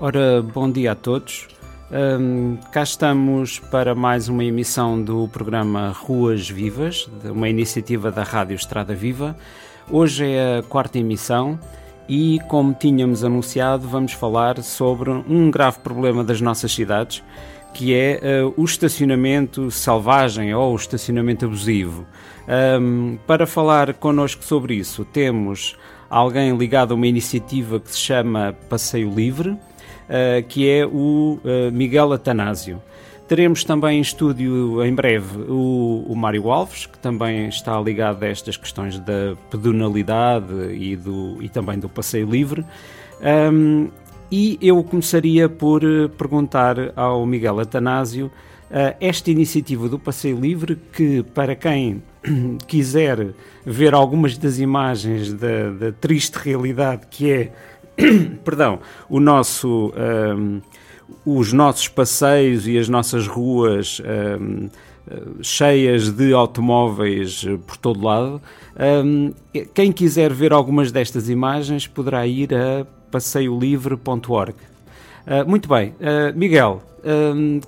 Ora, bom dia a todos. Um, cá estamos para mais uma emissão do programa Ruas Vivas, uma iniciativa da Rádio Estrada Viva. Hoje é a quarta emissão e, como tínhamos anunciado, vamos falar sobre um grave problema das nossas cidades, que é uh, o estacionamento selvagem ou o estacionamento abusivo. Um, para falar connosco sobre isso, temos alguém ligado a uma iniciativa que se chama Passeio Livre uh, que é o uh, Miguel Atanásio. Teremos também em estúdio em breve o, o Mário Alves, que também está ligado a estas questões da pedonalidade e, do, e também do passeio livre. Um, e eu começaria por eh, perguntar ao Miguel Atanásio uh, esta iniciativa do Passeio Livre, que para quem quiser ver algumas das imagens da, da triste realidade que é perdão, o nosso, um, os nossos passeios e as nossas ruas um, cheias de automóveis por todo lado. Um, quem quiser ver algumas destas imagens poderá ir a passeiolivre.org. Uh, muito bem, uh, Miguel,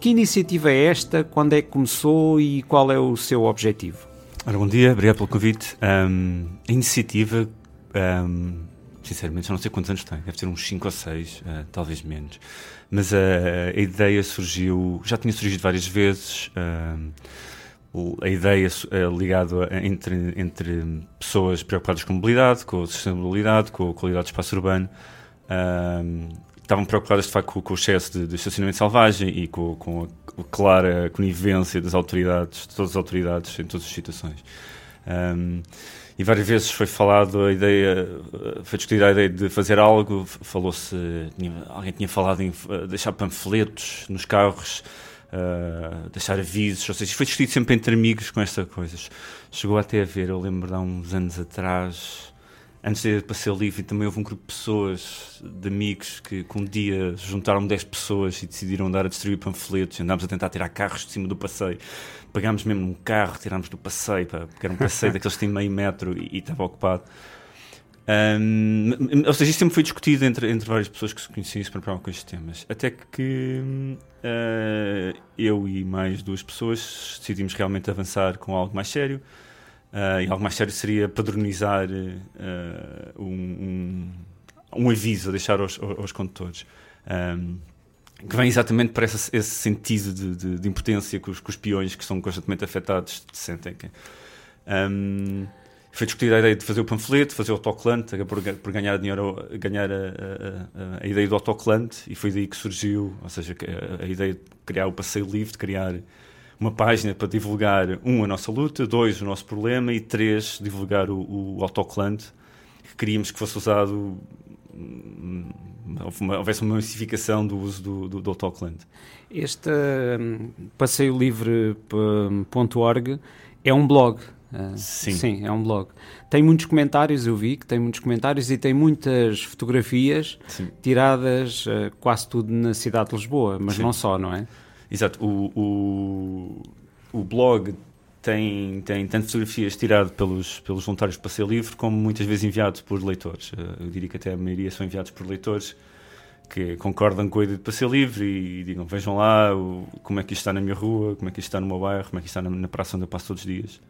que iniciativa é esta? Quando é que começou e qual é o seu objetivo? Ora, bom dia, obrigado pelo convite. Um, a iniciativa um, sinceramente, já não sei quantos anos tem, deve ter uns 5 ou 6, uh, eh, talvez menos. Mas uh, a ideia surgiu, já tinha surgido várias vezes. Uh, a ideia uh, ligada entre, entre pessoas preocupadas com mobilidade, com sustentabilidade, com a qualidade do espaço urbano, estavam preocupadas de facto com, com o excesso de, de, estacionamento selvagem e com, com, a clara conivência das autoridades, de todas as autoridades em todas as situações. Um, e várias vezes foi falado a ideia, foi discutida a ideia de fazer algo, falou-se, alguém tinha falado em eh, deixar panfletos nos carros, uh, deixar avisos, ou seja, foi discutido sempre entre amigos com estas coisas. Chegou até a ver, eu lembro de há uns anos atrás, antes de ir para ser livre, também houve um grupo de pessoas, de amigos, que, que um dia juntaram 10 pessoas e decidiram andar a distribuir panfletos. Andámos a tentar tirar carros de cima do passeio. Pegámos mesmo um carro, tirámos do passeio, porque era um passeio daqueles que têm meio metro e, e estava ocupado. Um, ou seja, isto sempre foi discutido entre, entre várias pessoas que se conheciam e se preparavam com estes temas. Até que uh, eu e mais duas pessoas decidimos realmente avançar com algo mais sério. Uh, e algo mais sério seria padronizar uh, um, um, um, aviso a deixar aos, aos condutores. Um, que vem exatamente para esse, esse sentido de, de, de, impotência que os, que os peões que são constantemente afetados sentem. Um, foi discutida a ideia de fazer o panfleto, fazer o autocolante, por, por ganhar dinheiro, ganhar a, a, a, ideia do autocolante, e foi daí que surgiu, ou seja, a, a ideia de criar o passeio livre, de criar uma página para divulgar, um, a nossa luta, dois, o nosso problema, e três, divulgar o, o autocolante, que queríamos que fosse usado, hum, houvesse uma massificação do uso do, do, do autocolante. Este um, passeiolivre.org é um blog. Uh, sim. sim, é um blog. Tem muitos comentários, eu vi que tem muitos comentários e tem muitas fotografias sim. tiradas uh, quase tudo na cidade de Lisboa, mas sim. não só, não é? Exato. O, o, o blog tem, tem tanto fotografias tiradas pelos, pelos voluntários de Passeio Livre como muitas vezes enviados por leitores. Eh, eu diria que até a maioria são enviados por leitores que concordam com a ideia de Passeio Livre e, e digam vejam lá o, como é que isto está na minha rua, como é que isto está no meu bairro, como é que isto está na, na praça onde eu passo todos os dias.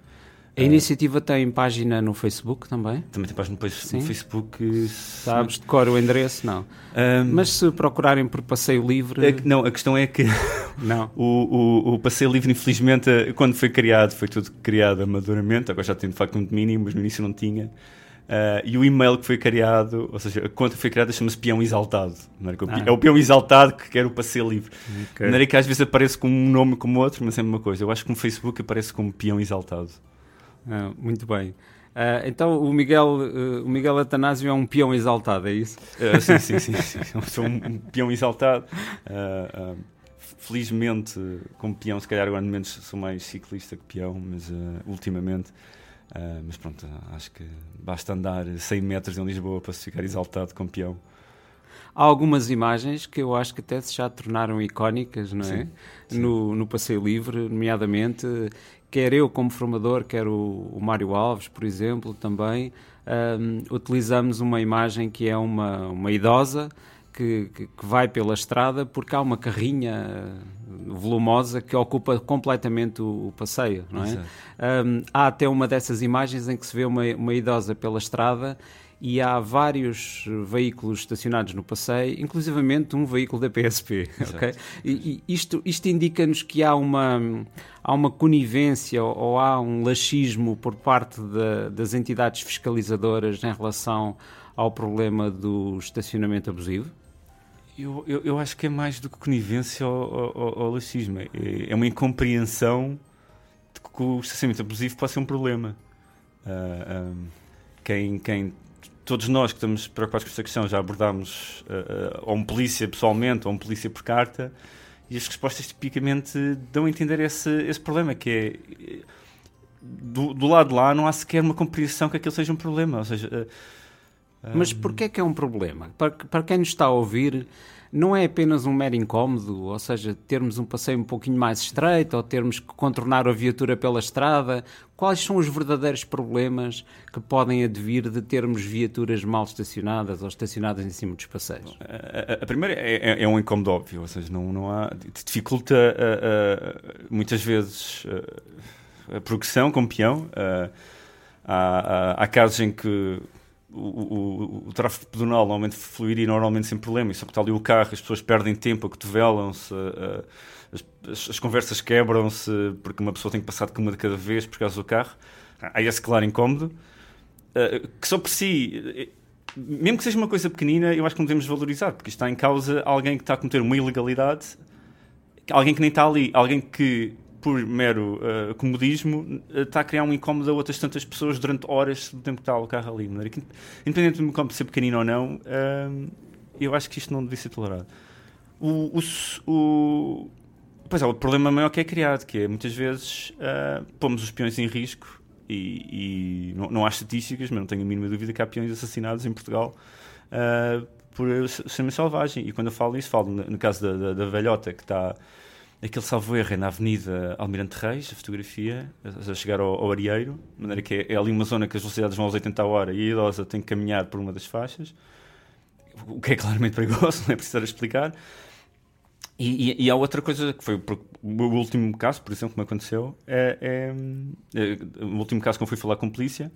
A iniciativa tem página no Facebook também? Também tem página no, Sim. Facebook. Sabes de cor o endereço? Não. Um, Mas se procurarem por Passeio Livre. É não, a questão é que não. o, o, o, Passeio Livre, infelizmente, quando foi criado, foi tudo criado amadoramente. Agora já tem de facto um domínio, mas no início não tinha. Uh, e o e-mail que foi criado, ou seja, a conta que foi criada chama-se Peão Exaltado. É? Ah. É o Peão Exaltado que quer o Passeio Livre. Okay. Não é que às vezes aparece com um nome como outro, mas é a mesma coisa. Eu acho que no Facebook aparece como Peão Exaltado. Ah, muito bem. Uh, então o Miguel, uh, o Miguel Atanásio é um peão exaltado, é isso? Sim, sim, sim, sim. Sou um, um peão exaltado. felizmente, como peão, se calhar agora menos sou mais ciclista que peão, mas ultimamente. mas pronto, acho que basta andar 100 metros em Lisboa para se ficar exaltado como peão. Há algumas imagens que eu acho que até se já tornaram icónicas, não é? Sim, sim. No, no Passeio Livre, nomeadamente quer eu como formador, quer o, o Mário Alves, por exemplo, também, um, utilizamos uma imagem que é uma, uma idosa que, que, que, vai pela estrada porque há uma carrinha volumosa que ocupa completamente o, o passeio, não é? Um, há até uma dessas imagens em que se vê uma, uma idosa pela estrada e há vários veículos estacionados no passeio, inclusivamente um veículo da PSP. Okay? E, e isto, isto indica-nos que há uma, há uma conivência ou, ou há um laxismo por parte de, das entidades fiscalizadoras em relação ao problema do estacionamento abusivo? Eu, eu, eu acho que é mais do que conivência ao, ao laxismo. É, é uma incompreensão de que o estacionamento abusivo pode ser um problema. Uh, ah, um, quem, quem todos nós que estamos preocupados com esta questão já abordámos uh, ou um polícia pessoalmente ou um polícia por carta e as respostas tipicamente dão a entender esse, esse problema, que é do, do lado de lá não há sequer uma compreensão que aquilo seja um problema. Ou seja, uh, Mas porquê é que é um problema? Para, para quem nos está a ouvir, não é apenas um mero incómodo, ou seja, termos um passeio um pouquinho mais estreito ou termos que contornar a viatura pela estrada. Quais são os verdadeiros problemas que podem advir de termos viaturas mal estacionadas ou estacionadas em cima dos passeios? A, a, a primeira é, é, é, um incómodo óbvio, ou seja, não, não há. dificulta uh, uh, muitas vezes uh, a progressão com o peão. há, há, há casos em que o, o, o, tráfego pedonal normalmente fluiria normalmente sem problema, e só que está ali o carro, as pessoas perdem tempo, acotovelam-se, as, as, as, conversas quebram-se porque uma pessoa tem que passar de uma de cada vez por causa do carro. Há esse claro incómodo, que só por si, mesmo que seja uma coisa pequenina, eu acho que não devemos valorizar, porque está em causa alguém que está a cometer uma ilegalidade, alguém que nem está ali, alguém que por mero uh, comodismo, uh, está a criar um incómodo a outras tantas pessoas durante horas do tempo que está o carro ali. Que, independente do incómodo ser pequenino ou não, uh, eu acho que isto não devia ser tolerado. O, o, o, pois é, o problema maior que é criado, que é muitas vezes pomos os peões em risco e, e não, não, há estatísticas, mas não tenho a mínima dúvida que há peões assassinados em Portugal por ser selvagem. E quando eu falo isso, falo no, no caso da, da, da velhota que está aquele salvo erro é na Avenida Almirante Reis, a fotografia, a chegar ao, ao Arieiro, de maneira que é, é, ali uma zona que as velocidades vão aos 80 a hora e a idosa tem que caminhar por uma das faixas, o que é claramente perigoso, não é preciso explicar. E, e, e, há outra coisa que foi o último caso, por exemplo, que me aconteceu, é, é, é, o último caso que eu fui falar com polícia,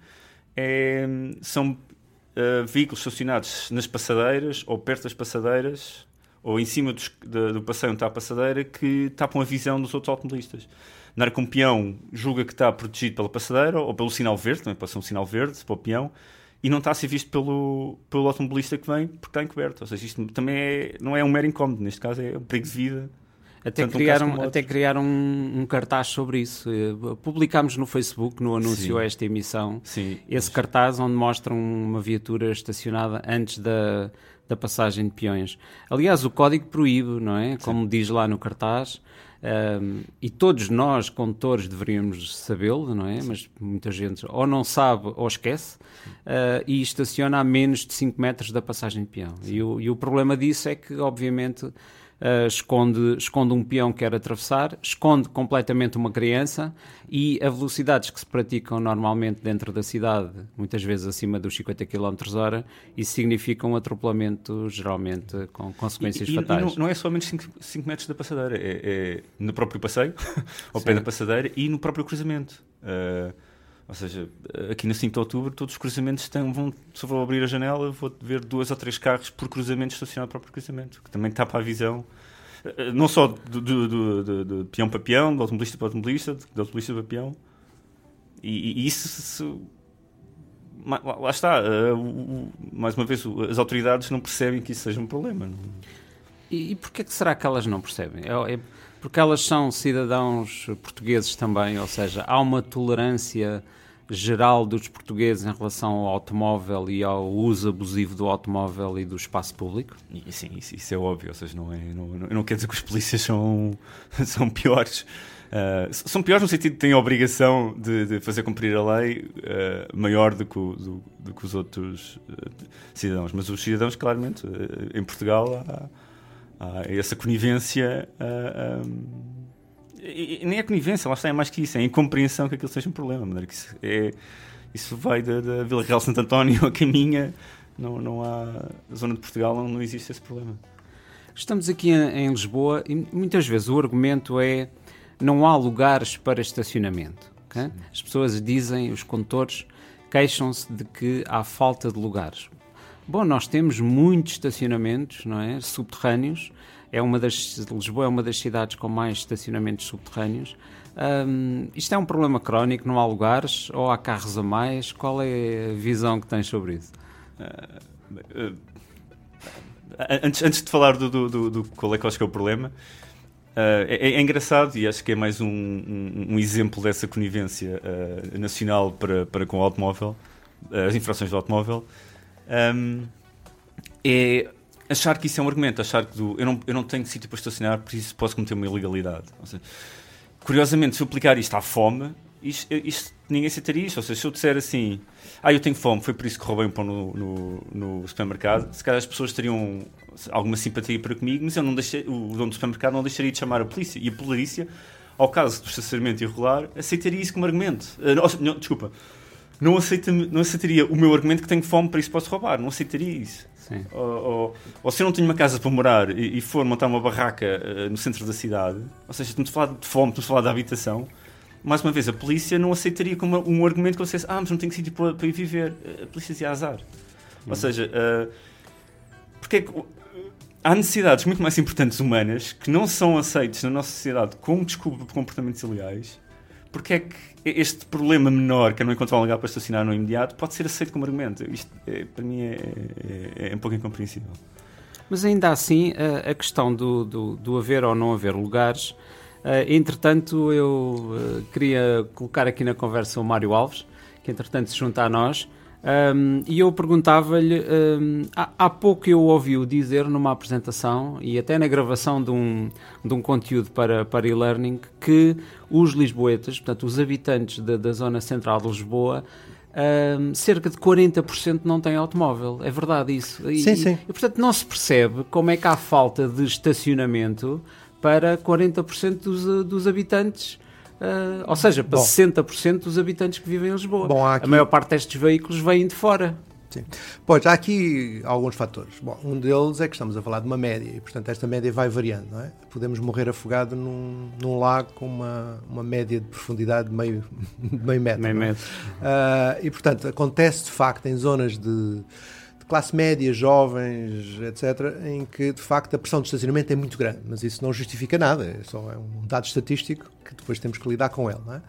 é, são uh, veículos estacionados nas passadeiras ou perto das passadeiras ou em cima dos, do, do passeio onde está a passadeira que tapam a visão dos outros automobilistas. Na hora que um peão julga que está protegido pela passadeira ou pelo sinal verde, também pode ser um sinal verde para o peão, e não está a ser visto pelo, pelo automobilista que vem porque está encoberto. Ou seja, isto também é, não é um mero incómodo, neste caso é um perigo de vida. Até criaram, um até criaram um, um, cartaz sobre isso. Eh, publicámos no Facebook, no anúncio a esta emissão, Sim. esse cartaz onde mostram uma viatura estacionada antes da, da passagem de peões. Aliás, o código proíbe, não é? Como Sim. diz lá no cartaz. Um, e todos nós, condutores, deveríamos sabê-lo, não é? Sim. Mas muita gente ou não sabe ou esquece uh, e estaciona a menos de 5 metros da passagem de peão. E o, e o problema disso é que, obviamente, uh, esconde, esconde um peão que quer atravessar, esconde completamente uma criança e a velocidades que se praticam normalmente dentro da cidade, muitas vezes acima dos 50 km hora, isso significa um atropelamento geralmente com consequências e, e, fatais. E não, não, é somente 5 metros da passadeira, é, é, no próprio passeio, ao Sim. pé da passadeira e no próprio cruzamento. Uh, ou seja, aqui no 5 de outubro, todos os cruzamentos têm, vão, se eu vou abrir a janela, vou ver dois ou três carros por cruzamento estacionado para o cruzamento, que também tapa a visão, eh, não só do, do, peão para peão, do automobilista para automobilista, do automobilista para peão. E, e isso, se, lá, está, uh, mais uma vez, as autoridades não percebem que isso seja um problema. E, e porquê que será que elas não percebem? É, é porque elas são cidadãos portugueses também, ou seja, há uma tolerância geral dos portugueses em relação ao automóvel e ao uso abusivo do automóvel e do espaço público? Sim, isso, isso, é óbvio, ou seja, não, é, não, não quer dizer que os polícias são, são piores. Uh, são piores no sentido de têm a obrigação de, de fazer cumprir a lei uh, maior do que, o, do, do que os outros uh, cidadãos. Mas os cidadãos, claramente, em Portugal há essa conivência. Um, e, e nem é conivência, lá está, é mais que isso, é a incompreensão que aquilo seja um problema. Que isso, é, isso vai da, da Vila Real Santo António a caminha não, não há. Na zona de Portugal não, não existe esse problema. Estamos aqui em, em Lisboa e muitas vezes o argumento é não há lugares para estacionamento. Okay? As pessoas dizem, os condutores queixam-se de que há falta de lugares. Bom, nós temos muitos estacionamentos, não é? Subterrâneos. É uma das Lisboa é uma das cidades com mais estacionamentos subterrâneos. Um, isto é um problema crónico, não há lugares ou há carros a mais? Qual é a visão que tens sobre isso? Uh, uh, antes, antes de falar do, do, do, do qual é que eu acho que é o problema, Uh, é, é, engraçado e acho que é mais um, um, um exemplo dessa conivência uh, nacional para, para com o automóvel, uh, as infrações do automóvel. Um, é achar que isso é um argumento, achar que do, eu, não, eu não tenho sítio para estacionar, por isso posso cometer uma ilegalidade. Seja, curiosamente, se eu aplicar isto à fome, isto, isto, ninguém aceitaria isto. Ou seja, se eu disser assim, ah, eu tenho fome, foi por isso que roubei um pão no, no, no supermercado, se calhar as pessoas teriam alguma simpatia para comigo, mas eu não deixei, o dono do supermercado não deixaria de chamar a polícia. E a polícia, ao caso do estacionamento irregular, aceitaria isso como argumento. Uh, não, desculpa, não, aceita, não aceitaria o meu argumento que tenho fome, para isso posso roubar. Não aceitaria isso. Ou, ou, ou, se eu não tenho uma casa para morar e, e for montar uma barraca uh, no centro da cidade, ou seja, estamos a falar de fome, estamos a falar de habitação, mais uma vez, a polícia não aceitaria como um argumento que eu dissesse, ah, mas não tenho sítio para, para ir viver. A polícia dizia azar. Ou uhum. seja, uh, porque é que há necessidades muito mais importantes humanas que não são aceitas na nossa sociedade como desculpa por comportamentos ilegais? Porque é que este problema menor, que é não encontrar um lugar para estacionar no imediato, pode ser aceito como argumento? Isto, é, para mim, é, é, é, um pouco incompreensível. Mas ainda assim, a, a questão do, do, do haver ou não haver lugares Uh, entretanto, eu uh, queria colocar aqui na conversa o Mário Alves, que entretanto se junta a nós, um, e eu perguntava-lhe, um, há, há, pouco eu ouvi-o dizer numa apresentação e até na gravação de um, de um conteúdo para, para e-learning que os lisboetas, portanto os habitantes da, da zona central de Lisboa, um, cerca de 40% não têm automóvel. É verdade isso. E, sim, sim. E, portanto não se percebe como é que há falta de estacionamento para 40% dos, dos habitantes. Uh, ou seja, para Bom, 60% dos habitantes que vivem em Lisboa. Bom, aqui... A maior parte destes veículos vêm de fora. Sim. Pois, há aqui alguns fatores. Bom, um deles é que estamos a falar de uma média e, portanto, esta média vai variando. Não é? Podemos morrer afogado num, num lago com uma, uma média de profundidade de meio, meio metro. Meio metro. Uh, e, portanto, acontece de facto em zonas de de classe média, jovens, etc., em que de facto a pressão de estacionamento é muito grande, mas isso não justifica nada, é só é um dado estatístico que depois temos que lidar com ele. Não é?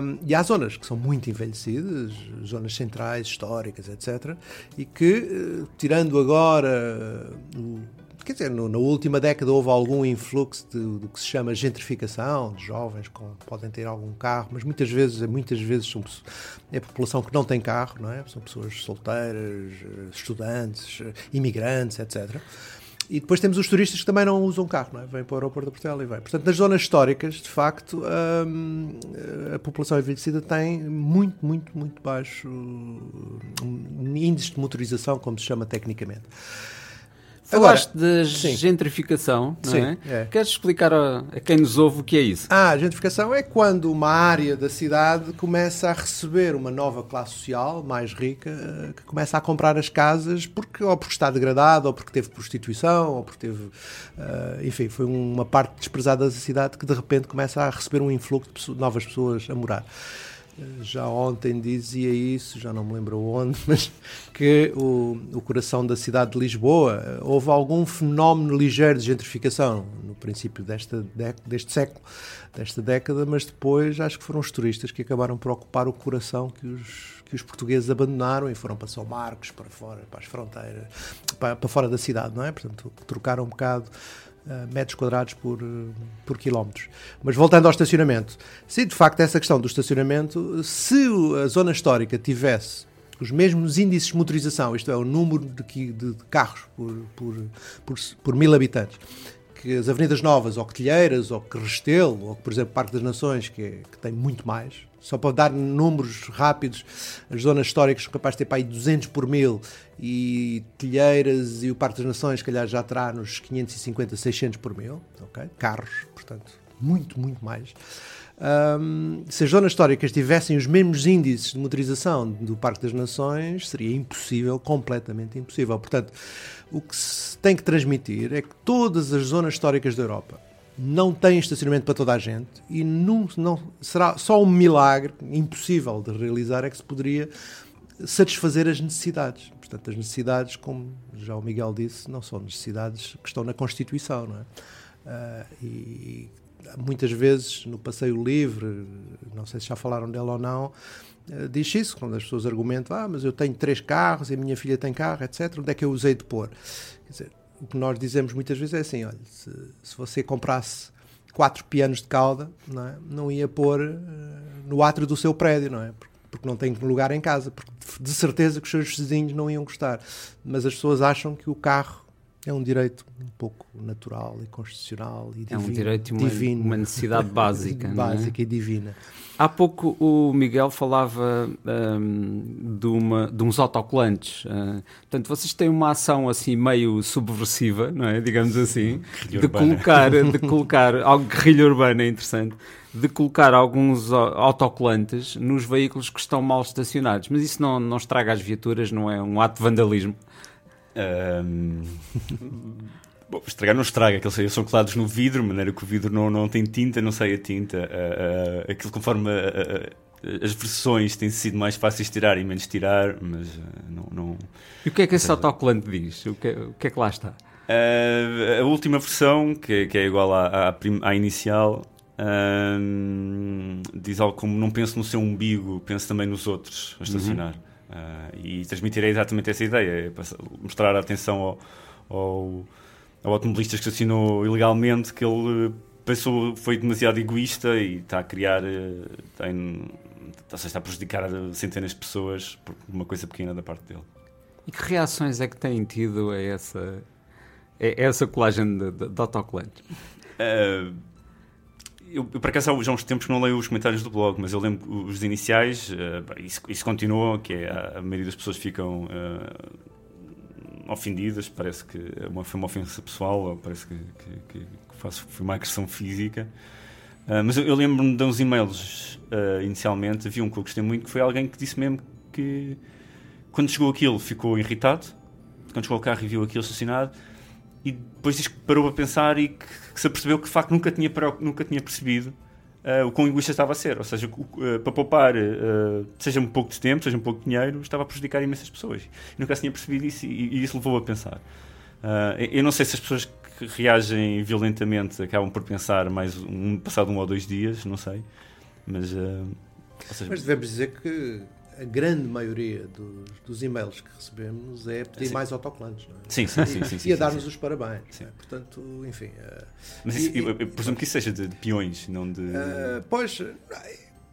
Um, e há zonas que são muito envelhecidas, zonas centrais, históricas, etc., e que, eh, tirando agora o quer dizer, no, na última década houve algum influxo de, do que se chama gentrificação, de jovens que podem ter algum carro, mas muitas vezes, muitas vezes são, é a população que não tem carro, não é? São pessoas solteiras, estudantes, imigrantes, etc. E depois temos os turistas que também não usam carro, não é? Vêm para o aeroporto de Portugal e vêm. Portanto, nas zonas históricas, de facto, hum, a população envelhecida tem muito, muito, muito baixo um índice de motorização, como se chama tecnicamente. Falaste de gentrificação, não sim, é? é? Queres explicar a, a, quem nos ouve o que é isso? Ah, a gentrificação é quando uma área da cidade começa a receber uma nova classe social mais rica eh, que começa a comprar as casas porque ou porque está degradado, ou porque teve prostituição, ou porque teve. Uh, enfim, foi uma parte desprezada da cidade que de repente começa a receber um influxo de novas pessoas a morar já ontem dizia isso, já não me lembro onde, mas que o, o coração da cidade de Lisboa houve algum fenómeno ligeiro de gentrificação no princípio desta, deste século, desta década, mas depois acho que foram os turistas que acabaram por ocupar o coração que os que os portugueses abandonaram e foram para São Marcos, para fora, para as fronteiras, para, para fora da cidade, não é? Portanto, trocaram um bocado metros quadrados por, por quilómetros. Mas voltando ao estacionamento, se de facto essa questão do estacionamento, se a zona histórica tivesse os mesmos índices de motorização, isto é, o número de, de, de carros por, por, por, por mil habitantes, que as Avenidas Novas, ou Cotilheiras, ou Restelo, ou por exemplo Parque das Nações, que, é, que tem muito mais, só para dar números rápidos, as zonas históricas são capazes de ter para aí 200 por mil e Telheiras e o Parque das Nações, calhar já terá nos 550, 600 por mil, okay? carros, portanto, muito, muito mais. Um, se as zonas históricas tivessem os mesmos índices de motorização do Parque das Nações, seria impossível, completamente impossível. Portanto, o que se tem que transmitir é que todas as zonas históricas da Europa não têm estacionamento para toda a gente e não, não será só um milagre impossível de realizar é que se poderia satisfazer as necessidades. Portanto, as necessidades, como já o Miguel disse, não são necessidades que estão na Constituição, não é? Uh, e muitas vezes no passeio livre, não sei se já falaram dela ou não, uh, diz isso, quando as pessoas argumentam, ah, mas eu tenho três carros e a minha filha tem carro, etc., onde é que eu usei de pôr? Quer dizer, o que nós dizemos muitas vezes é assim, olha, se, se você comprasse quatro pianos de cauda, não, é? não ia pôr uh, no átrio do seu prédio, não é? Porque não tem lugar em casa, porque de certeza que os seus vizinhos não iam gostar. Mas as pessoas acham que o carro é um direito um pouco natural e constitucional e divino. É um direito e uma, divino. uma necessidade básica. básica é? e divina. Há pouco o Miguel falava um, de, uma, de uns autocolantes. Uh, portanto, vocês têm uma ação assim meio subversiva, não é? Digamos assim, de colocar, de colocar algo guerrilha urbana é interessante de colocar alguns autocolantes nos veículos que estão mal estacionados. Mas isso não, não estraga as viaturas, não é um ato de vandalismo? Um... Bom, estragar não estraga, aqueles são colados no vidro, de maneira que o vidro não, não tem tinta, não sai a tinta. Uh, uh, aquilo conforme uh, as versões têm sido mais fáceis de tirar e menos tirar, mas não, não, E o que é que esse autocolante diz? O que, é, o que é que lá está? a última versão, que, que é igual à, à, à inicial, diz algo como não penso no seu umbigo, penso também nos outros a estacionar. Uhum. Uh, e transmitirei exatamente essa ideia, é mostrar a atenção ao, ao, ao automobilista que estacionou ilegalmente, que ele pensou foi demasiado egoísta e está a criar, tem, está a prejudicar centenas de pessoas por uma coisa pequena da parte dele. E que reações é que têm tido a essa, a essa colagem de, de, de autocolantes? Uh, eu, eu por acaso já há uns tempos que não leio os comentários do blog, mas eu lembro os iniciais, uh, isso, isso continua, que é a, a maioria das pessoas ficam uh, ofendidas, parece que é uma, foi uma ofensa pessoal, parece que, que, que faço, foi uma agressão física. Uh, mas eu, eu lembro-me de uns e-mails inicialmente, havia um que eu gostei muito, que foi alguém que disse mesmo que quando chegou aquilo ficou irritado, quando chegou ao carro e viu aquilo estacionado, e depois diz que parou a pensar e que, que se apercebeu que de facto nunca tinha, nunca tinha percebido uh, o quão egoísta estava a ser. Ou seja, uh, para poupar, uh, seja um pouco de tempo, seja um pouco de dinheiro, estava a prejudicar imensas pessoas. Nunca se tinha percebido isso e, e isso levou a pensar. eu não sei se as pessoas que reagem violentamente acabam por pensar mais um, passado um ou dois dias, não sei. Mas, seja, mas devemos dizer que a grande maioria dos, dos e-mails que recebemos é pedir sim. mais autocolantes. Não é? Sim, sim, sim. sim, sim e a dar-nos os parabéns. É? Portanto, enfim. Uh, Mas isso, e, eu, eu presumo que isso seja de, de peões, não de. Uh, pois.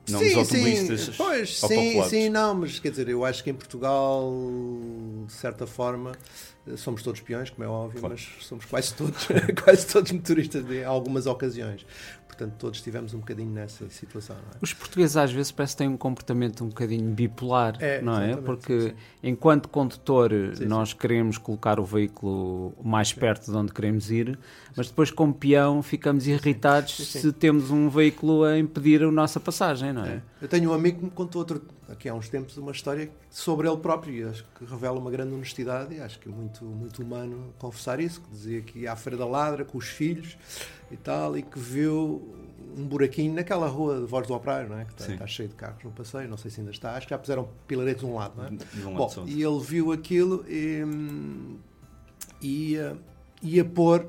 Não sim, dos automobilistas. Sim, pois, sim, sim, não, mas quer dizer, eu acho que em Portugal, de certa forma, somos todos peões, como é óbvio, claro. mas somos quase todos, quase todos motoristas em algumas ocasiões. Portanto, todos estivemos um bocadinho nessa situação. É? Os portugueses às vezes parece que têm um comportamento um bocadinho bipolar, é, não é? Porque sim, sim. enquanto condutor sim, nós queremos colocar o veículo mais perto de onde queremos ir, mas depois como peão ficamos irritados se temos um veículo a impedir a nossa passagem, não é? é? Eu tenho um amigo que me contou outro, aqui há uns tempos uma história sobre ele próprio e acho que revela uma grande honestidade e acho que é muito, muito humano confessar isso, que dizia que ia à Feira da Ladra com os filhos e tal, e que viu um buraquinho naquela rua de Voz do Operário, não é? que está, está, cheio de carros no passeio, não sei se ainda está, acho que já puseram pilaretes de um lado, não é? De um Bom, e ele viu aquilo e ia, ia pôr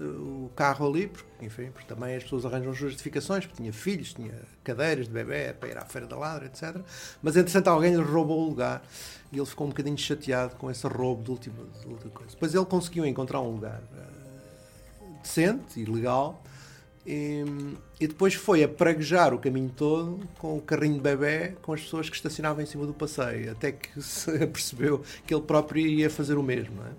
eh, o carro ali, porque, enfim, porque também as pessoas arranjam justificações, porque tinha filhos, tinha cadeiras de bebê para ir à Feira da Ladra, etc. Mas, entretanto, alguém lhe roubou o lugar e ele ficou um bocadinho chateado com esse roubo de última, de última coisa. Depois ele conseguiu encontrar um lugar decente e legal. E, e, depois foi a praguejar o caminho todo com o carrinho de bebê com as pessoas que estacionavam em cima do passeio, até que se percebeu que ele próprio ia fazer o mesmo. É?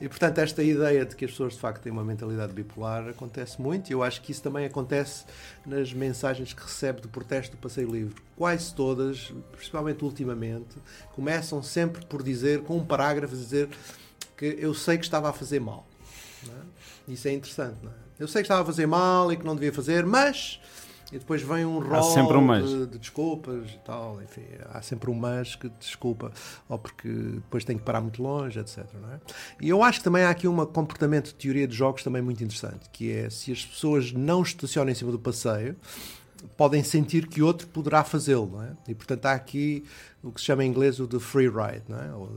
E portanto, esta ideia de que as pessoas de facto têm uma mentalidade bipolar acontece muito, e eu acho que isso também acontece nas mensagens que recebe do protesto do Passeio Livre. Quase todas, principalmente ultimamente, começam sempre por dizer, com um parágrafo, dizer que eu sei que estava a fazer mal. É? Isso é interessante, não é? Eu sei que estava a fazer mal e que não devia fazer, mas e depois vem um rol um de, de desculpas e tal, enfim, há sempre um mas que desculpa, ou porque depois tem que parar muito longe, etc. É? E eu acho que também há aqui um comportamento de teoria de jogos também muito interessante, que é se as pessoas não estacionam em cima do passeio, podem sentir que outro poderá fazê-lo, é? E portanto há aqui o que se chama em inglês o de free ride, não é? Ou,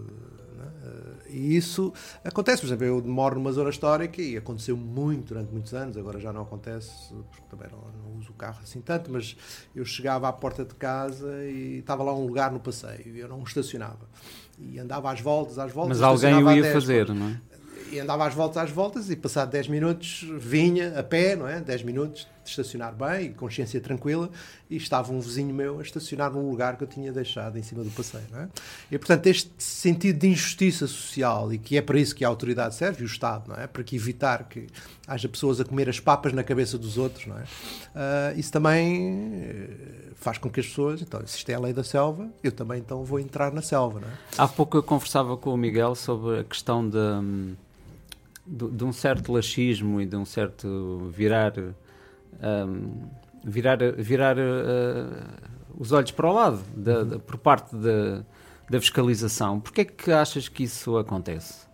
é? E isso acontece, por exemplo, eu moro numa zona histórica e aconteceu muito durante muitos anos, agora já não acontece, porque também não, não uso o carro assim tanto, mas eu chegava à porta de casa e estava lá um lugar no passeio e eu não estacionava. E andava às voltas, às voltas. Mas alguém o ia 10, fazer, não é? E andava às voltas, às voltas, e passado 10 minutos vinha a pé, não é? 10 minutos de estacionar bem, consciência tranquila, e estava um vizinho meu a estacionar num lugar que eu tinha deixado em cima do passeio, não é? E portanto, este sentido de injustiça social, e que é para isso que a autoridade serve, e o Estado, não é? Para que evitar que haja pessoas a comer as papas na cabeça dos outros, não é? Ah, isso também eh, faz com que as pessoas, então, se isto é a lei da selva, eu também então vou entrar na selva, não é? Há pouco eu conversava com o Miguel sobre a questão de, hum, de, de um certo laxismo e de um certo virar hum, virar, virar uh, os olhos para o lado por parte da, da fiscalização. Porquê é que achas que isso acontece?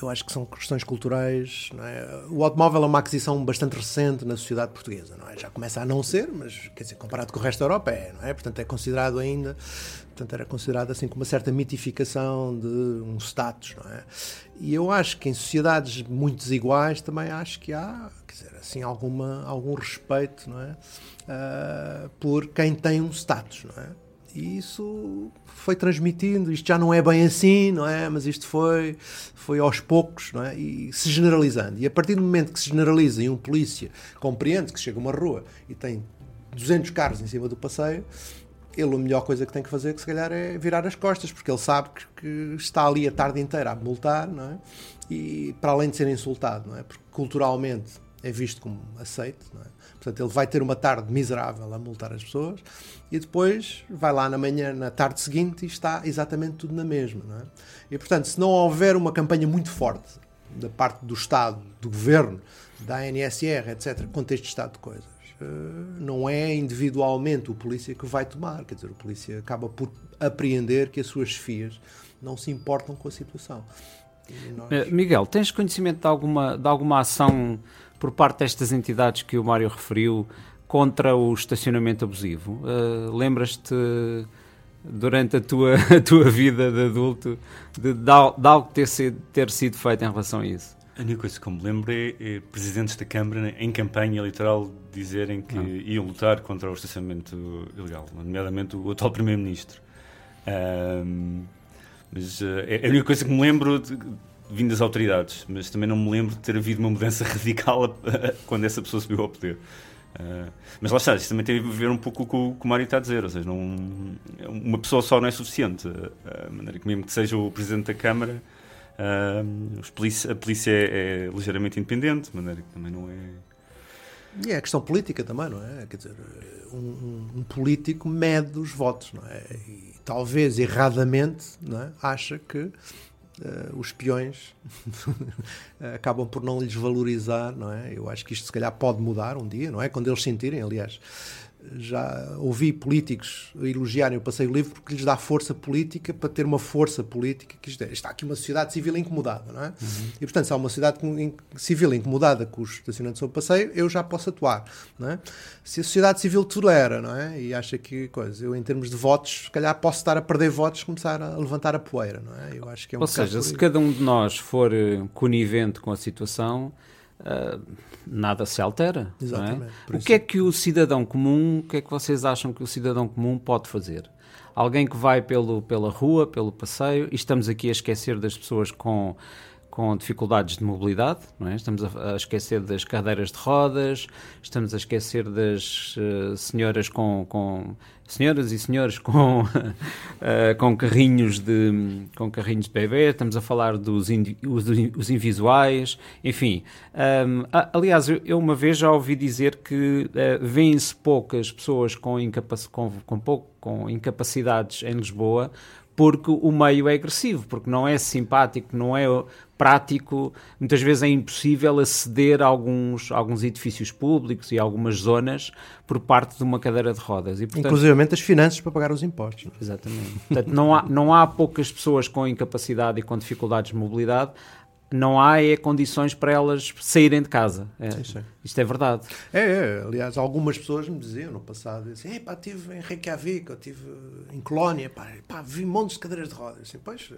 Eu acho que são questões culturais. é? O automóvel é uma aquisição bastante recente na sociedade portuguesa. Não é? Já começa a não ser, mas quer dizer, comparado com o resto da Europa é, não é? Portanto, é considerado ainda, portanto, era considerado assim com uma certa mitificação de um status, não é? E eu acho que em sociedades muito desiguais também acho que há, quer dizer, assim, alguma, algum respeito, não é? Ah, por quem tem um status, não é? E isso foi transmitindo, isto já não é bem assim, não é? Mas isto foi, foi aos poucos, não é? E se generalizando. E a partir do momento que se generaliza e um polícia compreende que chega uma rua e tem 200 carros em cima do passeio, ele a melhor coisa que tem que fazer, que se calhar, é virar as costas, porque ele sabe que, que está ali a tarde inteira a multar, não é? E para além de ser insultado, não é? Porque culturalmente é visto como aceito, não é? Portanto, ele vai ter uma tarde miserável a multar as pessoas e depois vai lá na manhã, na tarde seguinte, e está exatamente tudo na mesma, não é? E portanto, se não houver uma campanha muito forte da parte do Estado, do Governo, da ANSR, etc., contra este estado de coisas, eh, não é individualmente o polícia que vai tomar. Quer dizer, o polícia acaba por apreender que as suas chefias não se importam com a situação. Nós- Eh, Miguel, tens conhecimento de alguma, de alguma ação por parte destas entidades que o Mário referiu contra o estacionamento abusivo? Eh, Lembras-te durante a tua, a tua vida de adulto de, de de algo ter sido, ter sido feito em relação a isso? A única coisa que me lembro é, é presidentes da Câmara em campanha eleitoral dizerem que Ah. iam lutar contra o estacionamento ilegal, nomeadamente o atual Primeiro-Ministro. Ahm, mas eh, é a única coisa que me lembro de, vindo das autoridades, mas também não me lembro de ter havido uma mudança radical quando essa pessoa subiu ao poder. Ah, mas lá está, isto também tem a ver um pouco com o que o Mário está a dizer, ou seja, não, uma pessoa só não é suficiente. A maneira que mesmo que seja o Presidente da Câmara, ah, os polícia- a polícia é, é ligeiramente independente, de maneira que também não é. E é a questão política também, não é? Quer dizer, um, um- um político mede os votos, não é? E talvez erradamente não é? acha que eh, os peões acabam por não lhes valorizar, não é? Eu acho que isto se calhar pode mudar um dia, não é? Quando eles sentirem, aliás, já ouvi políticos elogiarem o passeio livre porque lhes dá força política para ter uma força política que está aqui uma sociedade civil incomodada, não é? E portanto, se há uma sociedade civil incomodada com os estacionamentos sobre passeio, eu já posso atuar, não é? Se a sociedade civil tolera, não é? E acha que coisa, eu em termos de votos, se calhar posso estar a perder votos, começar a levantar a poeira, não é? Eu acho que é um Ou seja, se cada um de nós for eh, conivente com a situação, ah, nada se altera. é? Exatamente, por O que é que o cidadão comum, o que é que vocês acham que o cidadão comum pode fazer? Alguém que vai pelo, pela rua, pelo passeio, e estamos aqui a esquecer das pessoas com, com dificuldades de mobilidade, é? estamos a, a esquecer das cadeiras de rodas, estamos a esquecer das eh, senhoras com, com senhoras e senhores com, eh, com carrinhos de com carrinhos de bebê, estamos a falar dos indi- os, os invisuais, enfim. A- aliás, eu, uma vez já ouvi dizer que eh, vêem-se poucas pessoas com, incapac com, com, pouco, com incapacidades em Lisboa porque o meio é agressivo, porque não é simpático, não é prático, muitas vezes é impossível aceder a alguns, alguns edifícios públicos e algumas zonas por parte de uma cadeira de rodas. E, portanto, Inclusive as finanças para pagar os impostos. Não é? Exatamente. Portanto, não há, não há poucas pessoas com incapacidade e com dificuldades de mobilidade não há é, condições para elas saírem de casa. É, sim, sim. Isto é verdade. É, é, aliás, algumas pessoas me diziam no passado, assim, pá, estive em Reykjavik, eu estive em Colónia, pá, pá, vi montes de cadeiras de rodas. Assim, pois,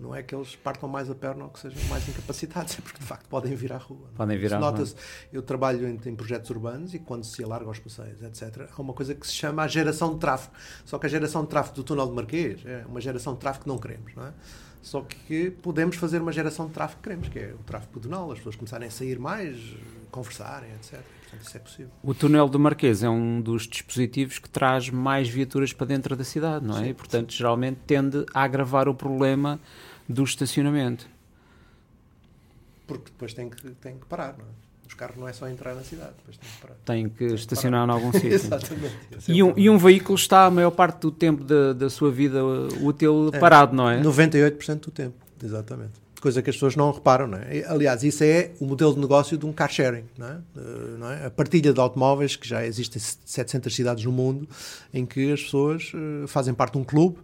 não é que eles partam mais a perna ou que sejam mais incapacitados, é porque de facto podem vir à rua. Podem vir à rua. Eu trabalho em, em, projetos urbanos e quando se alarga aos passeios, etc., há uma coisa que se chama a geração de tráfego. Só que a geração de tráfego do túnel de Marquês é uma geração de tráfego que não queremos, não é? Só que podemos fazer uma geração de tráfego que queremos, que é o tráfego pedonal, as pessoas começarem a sair mais, conversarem, etc. Portanto, isso é possível. O túnel do Marquês é um dos dispositivos que traz mais viaturas para dentro da cidade, não é? Sim, e, portanto, sim. geralmente tende a agravar o problema do estacionamento. Porque depois tem que, tem que parar, não é? Os carros não é só entrar na cidade, depois tem que parar. Tem que tem estacionar em algum sítio. Exatamente. E um, e um veículo está a maior parte do tempo da, da sua vida útil é, parado, não é? 98% do tempo, exatamente coisa que as pessoas não reparam. Não é? Aliás, isso é o modelo de negócio de um car sharing. Não é? Eh, não é? A partilha de automóveis, que já existem 700 cidades no mundo, em que as pessoas uh, fazem parte de um clube,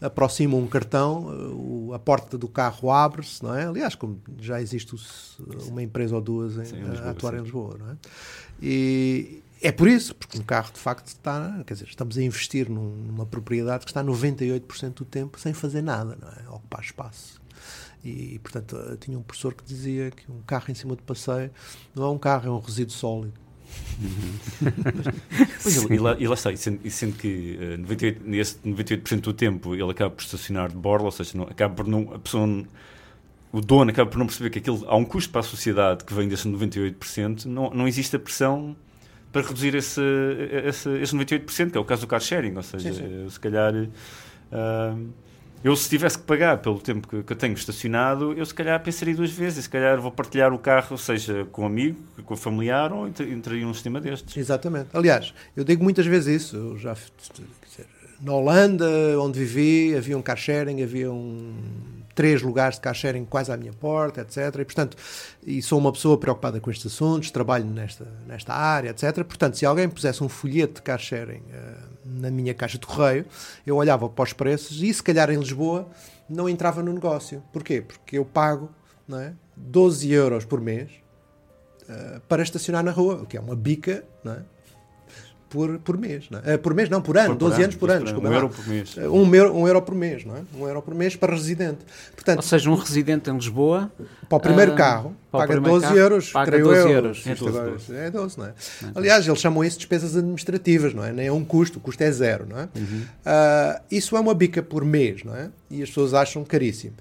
aproximam um cartão, uh, a porta do carro abre-se. Não é? Aliás, como já existe uma empresa ou duas em, sim, Lisboa, a atuar sim. em Lisboa. Não é? E, é por isso, porque um carro de facto está, quer dizer, estamos a investir numa propriedade que está 98% do tempo sem fazer nada, não é? ocupar espaço. E, portanto, tinha um professor que dizia que um carro em cima do passeio não é um carro, é um resíduo sólido. pois, e, lá, e lá está, e sendo, e sendo que uh, 98, nesse 98% do tempo ele acaba por estacionar de borla, ou seja, não, acaba por não, a pessoa, o dono acaba por não perceber que aquilo, há um custo para a sociedade que vem desse 98%, não, não existe a pressão para reduzir esse, esse, esse 98%, que é o caso do car sharing, ou seja, sim, sim. se calhar. Uh, eu, se tivesse que pagar pelo tempo que, que, eu tenho estacionado, eu se calhar pensaria duas vezes. Se calhar vou partilhar o carro, seja com um amigo, com um familiar ou entraria num sistema destes. Exatamente. Aliás, eu digo muitas vezes isso. Eu já, dizer, na Holanda, onde vivi, havia um car sharing, havia um três lugares de car sharing quase à minha porta, etc. E, portanto, e sou uma pessoa preocupada com estes assuntos, trabalho nesta, nesta área, etc. Portanto, se alguém pusesse um folheto de car sharing uh, na minha caixa de correio, eu olhava para os preços e, se calhar, em Lisboa, não entrava no negócio. Porquê? Porque eu pago não é, 12 euros por mês uh, para estacionar na rua, o que é uma bica, não é? Por, por mês. Não é? Eh, por mês, não, por ano, por, 12 por anos por ano. Desculpa, um euro por mês. Eh, um euro, um euro por mês, não é? Um euro por mês para residente. Portanto, Ou seja, um residente em Lisboa. Para o primeiro uh, carro, paga primeiro 12 carro, euros. Paga 12 eu, euros. É 12, 12. é 12, não é? Aliás, eles chamam isso de despesas administrativas, não é? Nem é um custo, o custo é zero, não é? Uhum. Uh, isso é uma bica por mês, não é? E as pessoas acham caríssimo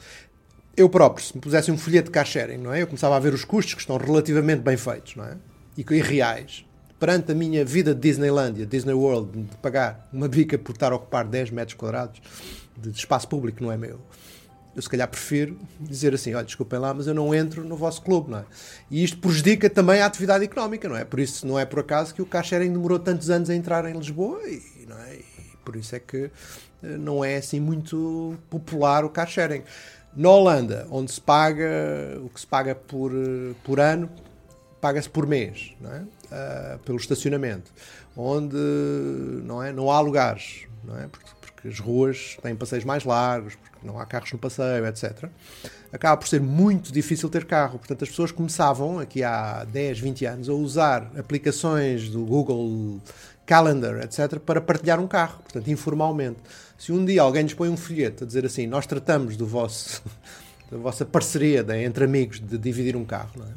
eu próprio, se me pusesse um folheto de cash sharing, não é? Eu começava a ver os custos que estão relativamente bem feitos, não é? E, e reais perante a minha vida de Disneylandia, Disney World, de pagar uma bica por estar a ocupar 10 metros quadrados de espaço público não é meu. Eu se calhar prefiro dizer assim, olha, desculpem lá, mas eu não entro no vosso clube, não é? E isto prejudica também a atividade económica, não é? Por isso não é por acaso que o car sharing demorou tantos anos a entrar em Lisboa e, não é? e por isso é que eh, não é assim muito popular o car sharing. Na Holanda, onde se paga o que se paga por, eh, por ano, paga-se por mês, não é? Uh, pelo estacionamento, onde não, é, não há lugares, não é? Porque, porque as ruas têm passeios mais largos, porque não há carros no passeio, etc. Acaba por ser muito difícil ter carro. Portanto, as pessoas começavam, aqui há 10, 20 anos, a usar aplicações do Google Calendar, etc., para partilhar um carro, portanto, informalmente. Se um dia alguém lhes põe um folheto a dizer assim, nós tratamos do vosso, da vossa parceria de, entre amigos de dividir um carro, não é?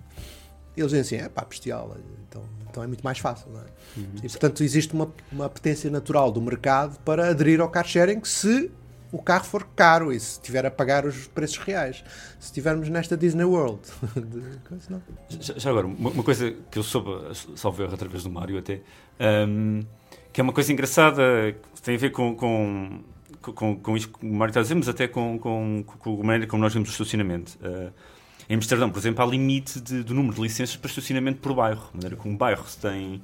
eles dizem assim, é pá, bestial, então então é muito mais fácil. Não é? Uhum. E, portanto, existe uma, uma apetência natural do mercado para aderir ao car sharing se o carro for caro e se tiver a pagar os preços reais. Se estivermos nesta Disney World. já, já, agora, uma, uma, coisa que eu soube, salvo erro através do Mário até, um, que é uma coisa engraçada, que tem a ver com, com, com, com isto que o Mário está a dizer, mas até com, com, com a maneira como nós vemos o estacionamento. Uh, em Amsterdão, por exemplo, há limite de, do número de licenças para estacionamento por bairro. De maneira que um bairro se tem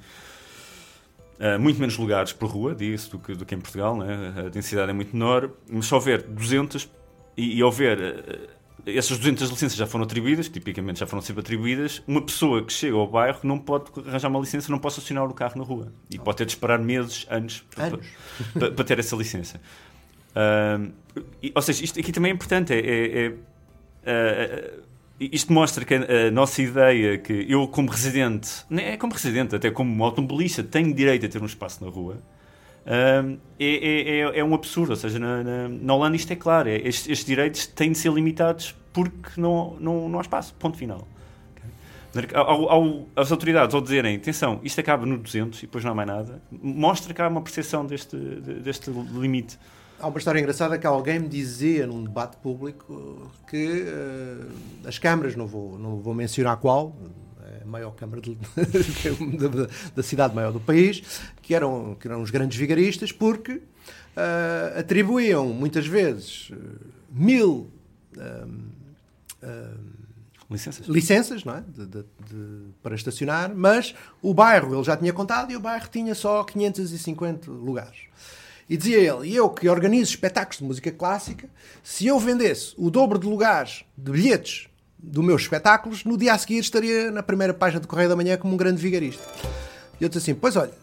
Uh, muito menos lugares por rua, disso, do que, do que em Portugal, né? a densidade é muito menor, mas se houver 200 e, e houver uh, essas 200 licenças já foram atribuídas, tipicamente já foram sempre atribuídas, uma pessoa que chega ao bairro não pode arranjar uma licença, não pode estacionar o carro na rua e pode ter de esperar meses, anos, anos. Para, para, para, ter essa licença. Uh, e, ou seja, isto aqui também é importante, é, é, é isto mostra que a, nossa ideia que eu, como residente, é como residente, até como automobilista, tenho direito a ter um espaço na rua, uh, é, é, é, um absurdo. Ou seja, na, na, na Holanda isto é claro: é, estes, estes, direitos têm de ser limitados porque não, não, não há espaço. Ponto final. Ao, ao, as autoridades, ao dizerem atenção, isto acaba no 200 e depois não há mais nada, mostra há uma percepção deste, deste limite. Há uma história engraçada que alguém me dizia num debate público que uh, as câmaras, não vou, não vou mencionar qual, é a maior câmara de, da, da, cidade maior do país, que eram, que eram os grandes vigaristas, porque uh, atribuíam muitas vezes uh, mil licenças, licenças não é? De, de, de, para estacionar, mas o bairro ele já tinha contado e o bairro tinha só 550 lugares. E dizia ele, e eu que organizo espetáculos de música clássica, se eu vendesse o dobro de lugares, de bilhetes, dos meus espetáculos, no dia a seguir estaria na primeira página do Correio da Manhã como um grande vigarista. E eu disse assim, pois olha,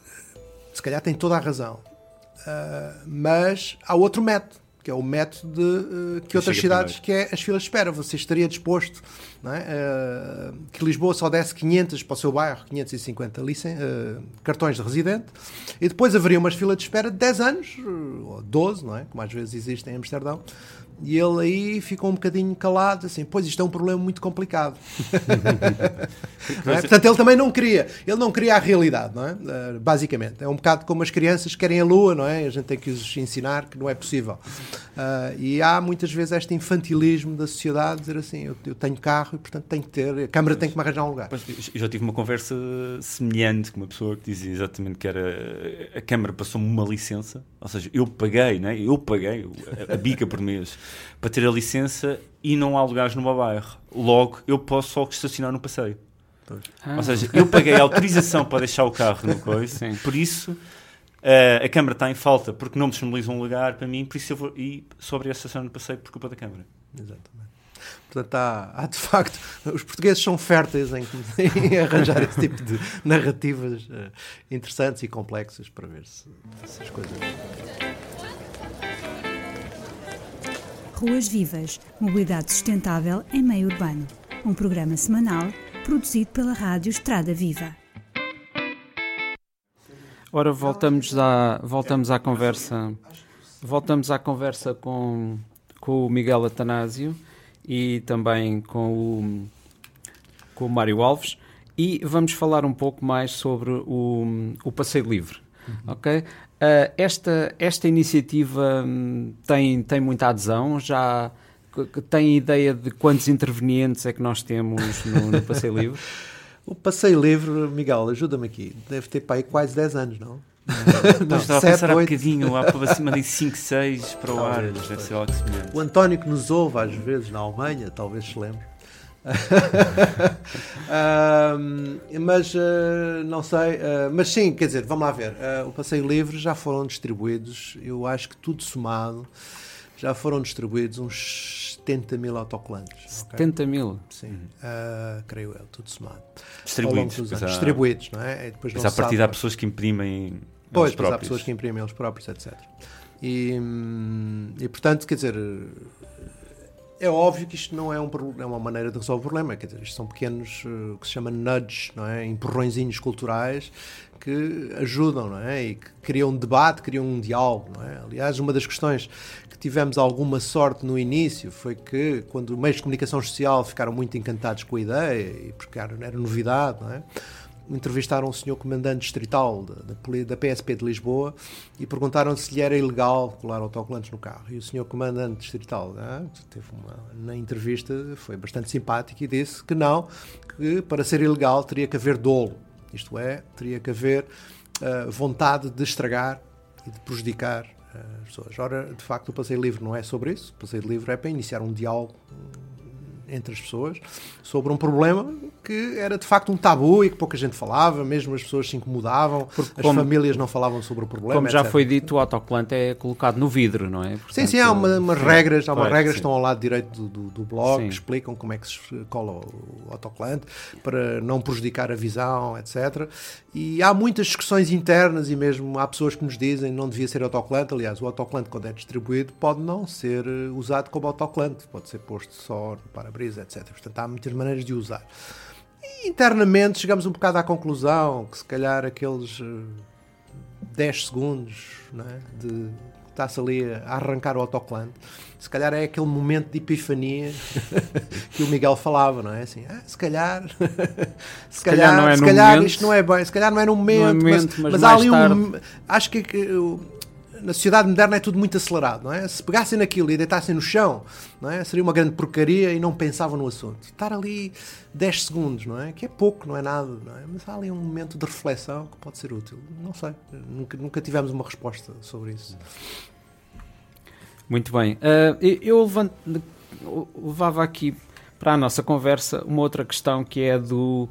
se calhar tem toda a razão, uh, mas há outro método que é o método de, uh, que outras cidades, primeiro. que é as filas de espera. Você estaria disposto é? uh, que Lisboa só desse 500 para o seu bairro, 550 licen uh, cartões de residente, e depois haveria umas filas de espera de 10 anos, ou 12, não é? como às vezes existem em Amsterdão, e ele aí ficou um bocadinho calado, assim, pois isto é um problema muito complicado. é? Portanto, ele também não queria, ele não queria a realidade, não é? Uh, basicamente. É um bocado como as crianças querem a lua, não é? A gente tem que os ensinar que não é possível. Uh, e há muitas vezes este infantilismo da sociedade, dizer assim, eu, eu, tenho carro e portanto tenho que ter, a Câmara tem que me arranjar um lugar. Pois, eu já tive uma conversa semelhante com uma pessoa que dizia exatamente que era, a Câmara passou-me uma licença, ou seja, eu paguei, não é? Eu paguei a, a bica por mês para ter a licença e não há lugares no meu bairro. Logo, eu posso só estacionar no passeio. Ah. Ou seja, eu paguei a autorização para deixar o carro no coisa, Sim. por isso uh, a Câmara está em falta porque não me disponibiliza um lugar para mim, por isso eu vou ir sobre a estação no passeio por culpa da Câmara. Exatamente. Portanto, há, há, de facto, os portugueses são férteis em, em arranjar esse tipo de narrativas uh, interessantes e complexas para ver se, se as coisas. Ruas Vivas Mobilidade Sustentável em Meio Urbano. Um programa semanal produzido pela Rádio Estrada Viva. Ora, voltamos à, voltamos à conversa. Voltamos à conversa com, com o Miguel Atanásio e também com o, com o Mário Alves e vamos falar um pouco mais sobre o, o passeio livre. Uhum. Ok? Uh, esta, esta iniciativa hum, tem, tem muita adesão, já tem ideia de quantos intervenientes é que nós temos no, no Passeio Livre? o Passeio Livre, Miguel, ajuda-me aqui, deve ter para aí quase 10 anos, não? Não, estava 7, a pensar 8. há bocadinho, lá para cima de 5, 6 para o ar, deve ser algo semelhante. O António que nos ouve às vezes na Alemanha, talvez se lembre mas uh, não sei, uh, mas sim, quer dizer, vamos lá ver. Uh, o Passeio Livre já foram distribuídos, eu acho que tudo somado, já foram distribuídos uns 70 mil autocolantes. 70 okay? mil? Sim, creio eu, tudo somado. Distribuídos. Há, distribuídos, não é? E depois não a partir há pessoas que imprimem. Pois, pois há pessoas que imprimem eles próprios, etc. E, hum, e portanto, quer dizer, é óbvio que isto não é, um, é uma maneira de resolver o problema, quer dizer, isto são pequenos, uh, que se chama nudges, não é? empurrõezinhos culturais que ajudam, não é? E que criam um debate, criam um diálogo, não é? Aliás, uma das questões que tivemos alguma sorte no início foi que, quando os meios de comunicação social ficaram muito encantados com a ideia, e porque era, era novidade, não é? Entrevistaram o senhor comandante distrital da, da, PSP de Lisboa e perguntaram se lhe era ilegal colar autocolantes no carro. E o senhor comandante distrital né, teve uma, na entrevista foi bastante simpático e disse que não, que para ser ilegal teria que haver dolo, isto é, teria que haver uh, vontade de estragar e de prejudicar uh, as pessoas. Ora, de facto, o passeio livre não é sobre isso. O passeio livre é para iniciar um diálogo entre as pessoas sobre um problema que era de facto um tabu e que pouca gente falava, mesmo as pessoas se incomodavam, Porque as como, famílias não falavam sobre o problema. Como já etc. foi dito, o autocolante é colocado no vidro, não é? Portanto, sim, sim, há uma, umas regras, há umas regras que estão ao lado direito do, do, do blog sim. que explicam como é que se cola o autocolante para não prejudicar a visão, etc. E há muitas discussões internas e mesmo há pessoas que nos dizem que não devia ser autocolante. Aliás, o autocolante, quando é distribuído, pode não ser usado como autocolante, pode ser posto só no para-brisa, etc. Portanto, há muitas maneiras de usar. E, internamente chegamos um bocado à conclusão que se calhar aqueles 10 eh, segundos é? de está-se ali a arrancar o autocolante, se calhar é aquele momento de epifania que o Miguel falava, não é? Assim, ah, se calhar, se, se calhar, calhar, não é se calhar momento, isto não é bem, se calhar não é no momento, é momento mas, mas, mas há ali tarde. um. Acho que, que na sociedade moderna é tudo muito acelerado, não é? Se pegassem naquilo e deitassem no chão, não é? Seria uma grande porcaria e não pensavam no assunto. Estar ali 10 segundos, não é? Que é pouco, não é nada, não é? Mas há ali um momento de reflexão que pode ser útil. Não sei, nunca, nunca tivemos uma resposta sobre isso. Muito bem. Uh, eu levanto, levava aqui para a nossa conversa uma outra questão que é do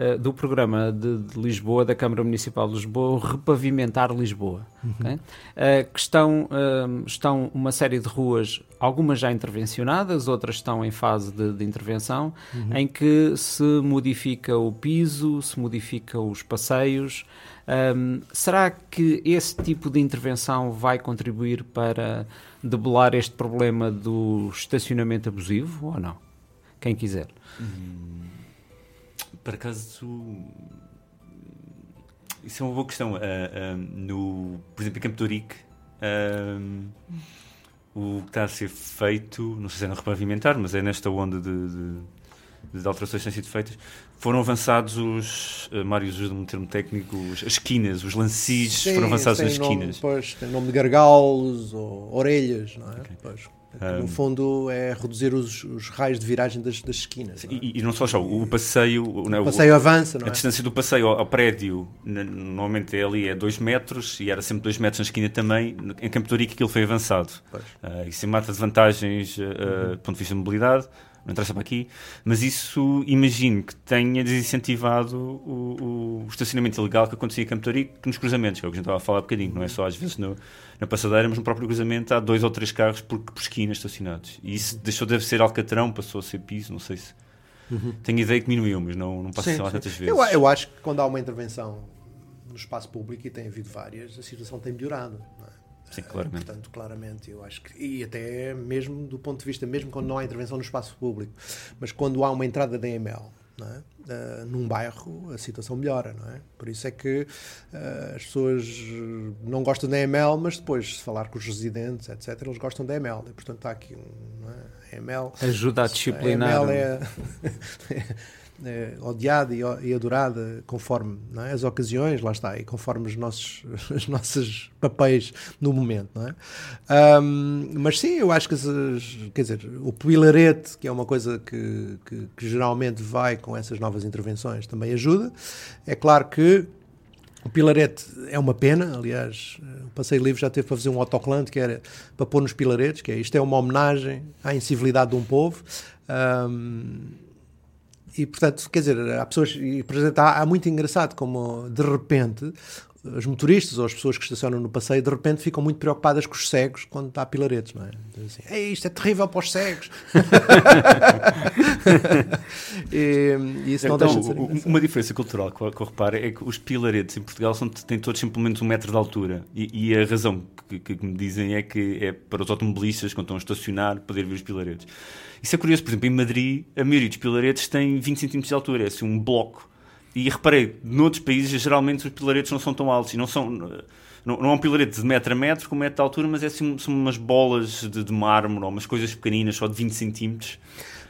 eh, do programa de, de, Lisboa, da Câmara Municipal de Lisboa, repavimentar Lisboa. Uhum. Okay? Uh, que estão, uh, estão uma série de ruas, algumas já intervencionadas, outras estão em fase de, de intervenção, uhum. em que se modifica o piso, se modifica os passeios. Um, será que esse tipo de intervenção vai contribuir para debelar este problema do estacionamento abusivo ou não? Quem quiser. Uhum. Por acaso, isso é uma boa questão. Uh, uh, no, por exemplo, em Campo de Urique, uh, o que está a ser feito, não sei se é no repavimentar, mas é nesta onda de, de, de alterações que têm sido feitas, foram avançados os, uh, Mário usa um termo técnico, as esquinas, os lancis foram avançados nas esquinas. Pois, tem nome de gargalos ou orelhas, não é? Okay. Pois. Um, no fundo é reduzir os, os, raios de viragem das, das esquinas. Não é? e, e, não só só, o passeio. O, o passeio avança, não A é? distância do passeio ao, ao prédio, normalmente é ali é 2 metros e era sempre 2 metros na esquina também. Em Campo de Ourique aquilo foi avançado. Uh, isso mata de vantagens uh, uhum. do ponto de vista de mobilidade não interessa para aqui, mas isso imagino que tenha desincentivado o, o estacionamento ilegal que acontecia em Campo Torico nos cruzamentos, que é o que a gente estava a falar há bocadinho, não é só às vezes no, na passadeira, mas no próprio cruzamento há dois ou três carros por, por esquina estacionados. E isso deixou de ser alcatrão, passou a ser piso, não sei se. Uhum. Tenho ideia que diminuiu, mas não, não passa sim, lá tantas vezes. Eu, eu acho que quando há uma intervenção no espaço público, e tem havido várias, a situação tem melhorado. Sim, claramente. Portanto, claramente, eu acho que. E até mesmo do ponto de vista, mesmo quando não há intervenção no espaço público, mas quando há uma entrada da EML, é? Uh, num bairro a situação melhora, não é? Por isso é que uh, as pessoas não gostam da EML, mas depois, se falar com os residentes, etc., eles gostam da EML. E, portanto, está aqui um. É? A EML. Ajuda a disciplinar. A EML é. é, odiada e, e, adorada conforme é? as ocasiões, lá está, e conforme os nossos, os nossos papéis no momento, não é? Um, mas sim, eu acho que, quer dizer, o pilarete, que é uma coisa que, que, que, geralmente vai com essas novas intervenções, também ajuda. É claro que o pilarete é uma pena, aliás, o Passeio Livre já teve para fazer um autoclante que era para pôr nos pilaretes, que é isto é uma homenagem à incivilidade de um povo. Um, e portanto, quer dizer, há pessoas, e portanto, há, há muito engraçado como de repente os motoristas ou as pessoas que estacionam no passeio de repente ficam muito preocupadas com os cegos quando está pilaretes, não é? Então, assim, isto é terrível para os cegos. e, e, isso então, não deixa de ser Uma diferença cultural que eu, que eu reparo é que os pilaretes em Portugal são, têm todos simplesmente um metro de altura e, e a razão que, que, me dizem é que é para os automobilistas quando estão a estacionar poder ver os pilaretes. Isso é curioso, por exemplo, em Madrid a maioria dos pilaretes tem 20 cm de altura, é assim um bloco e reparei, noutros países, geralmente os pilaretes não são tão altos e não são. Não, não é um pilarete de metro a metro, com metro de altura, mas é assim, são umas bolas de, de mármore ou umas coisas pequeninas, só de 20 centímetros.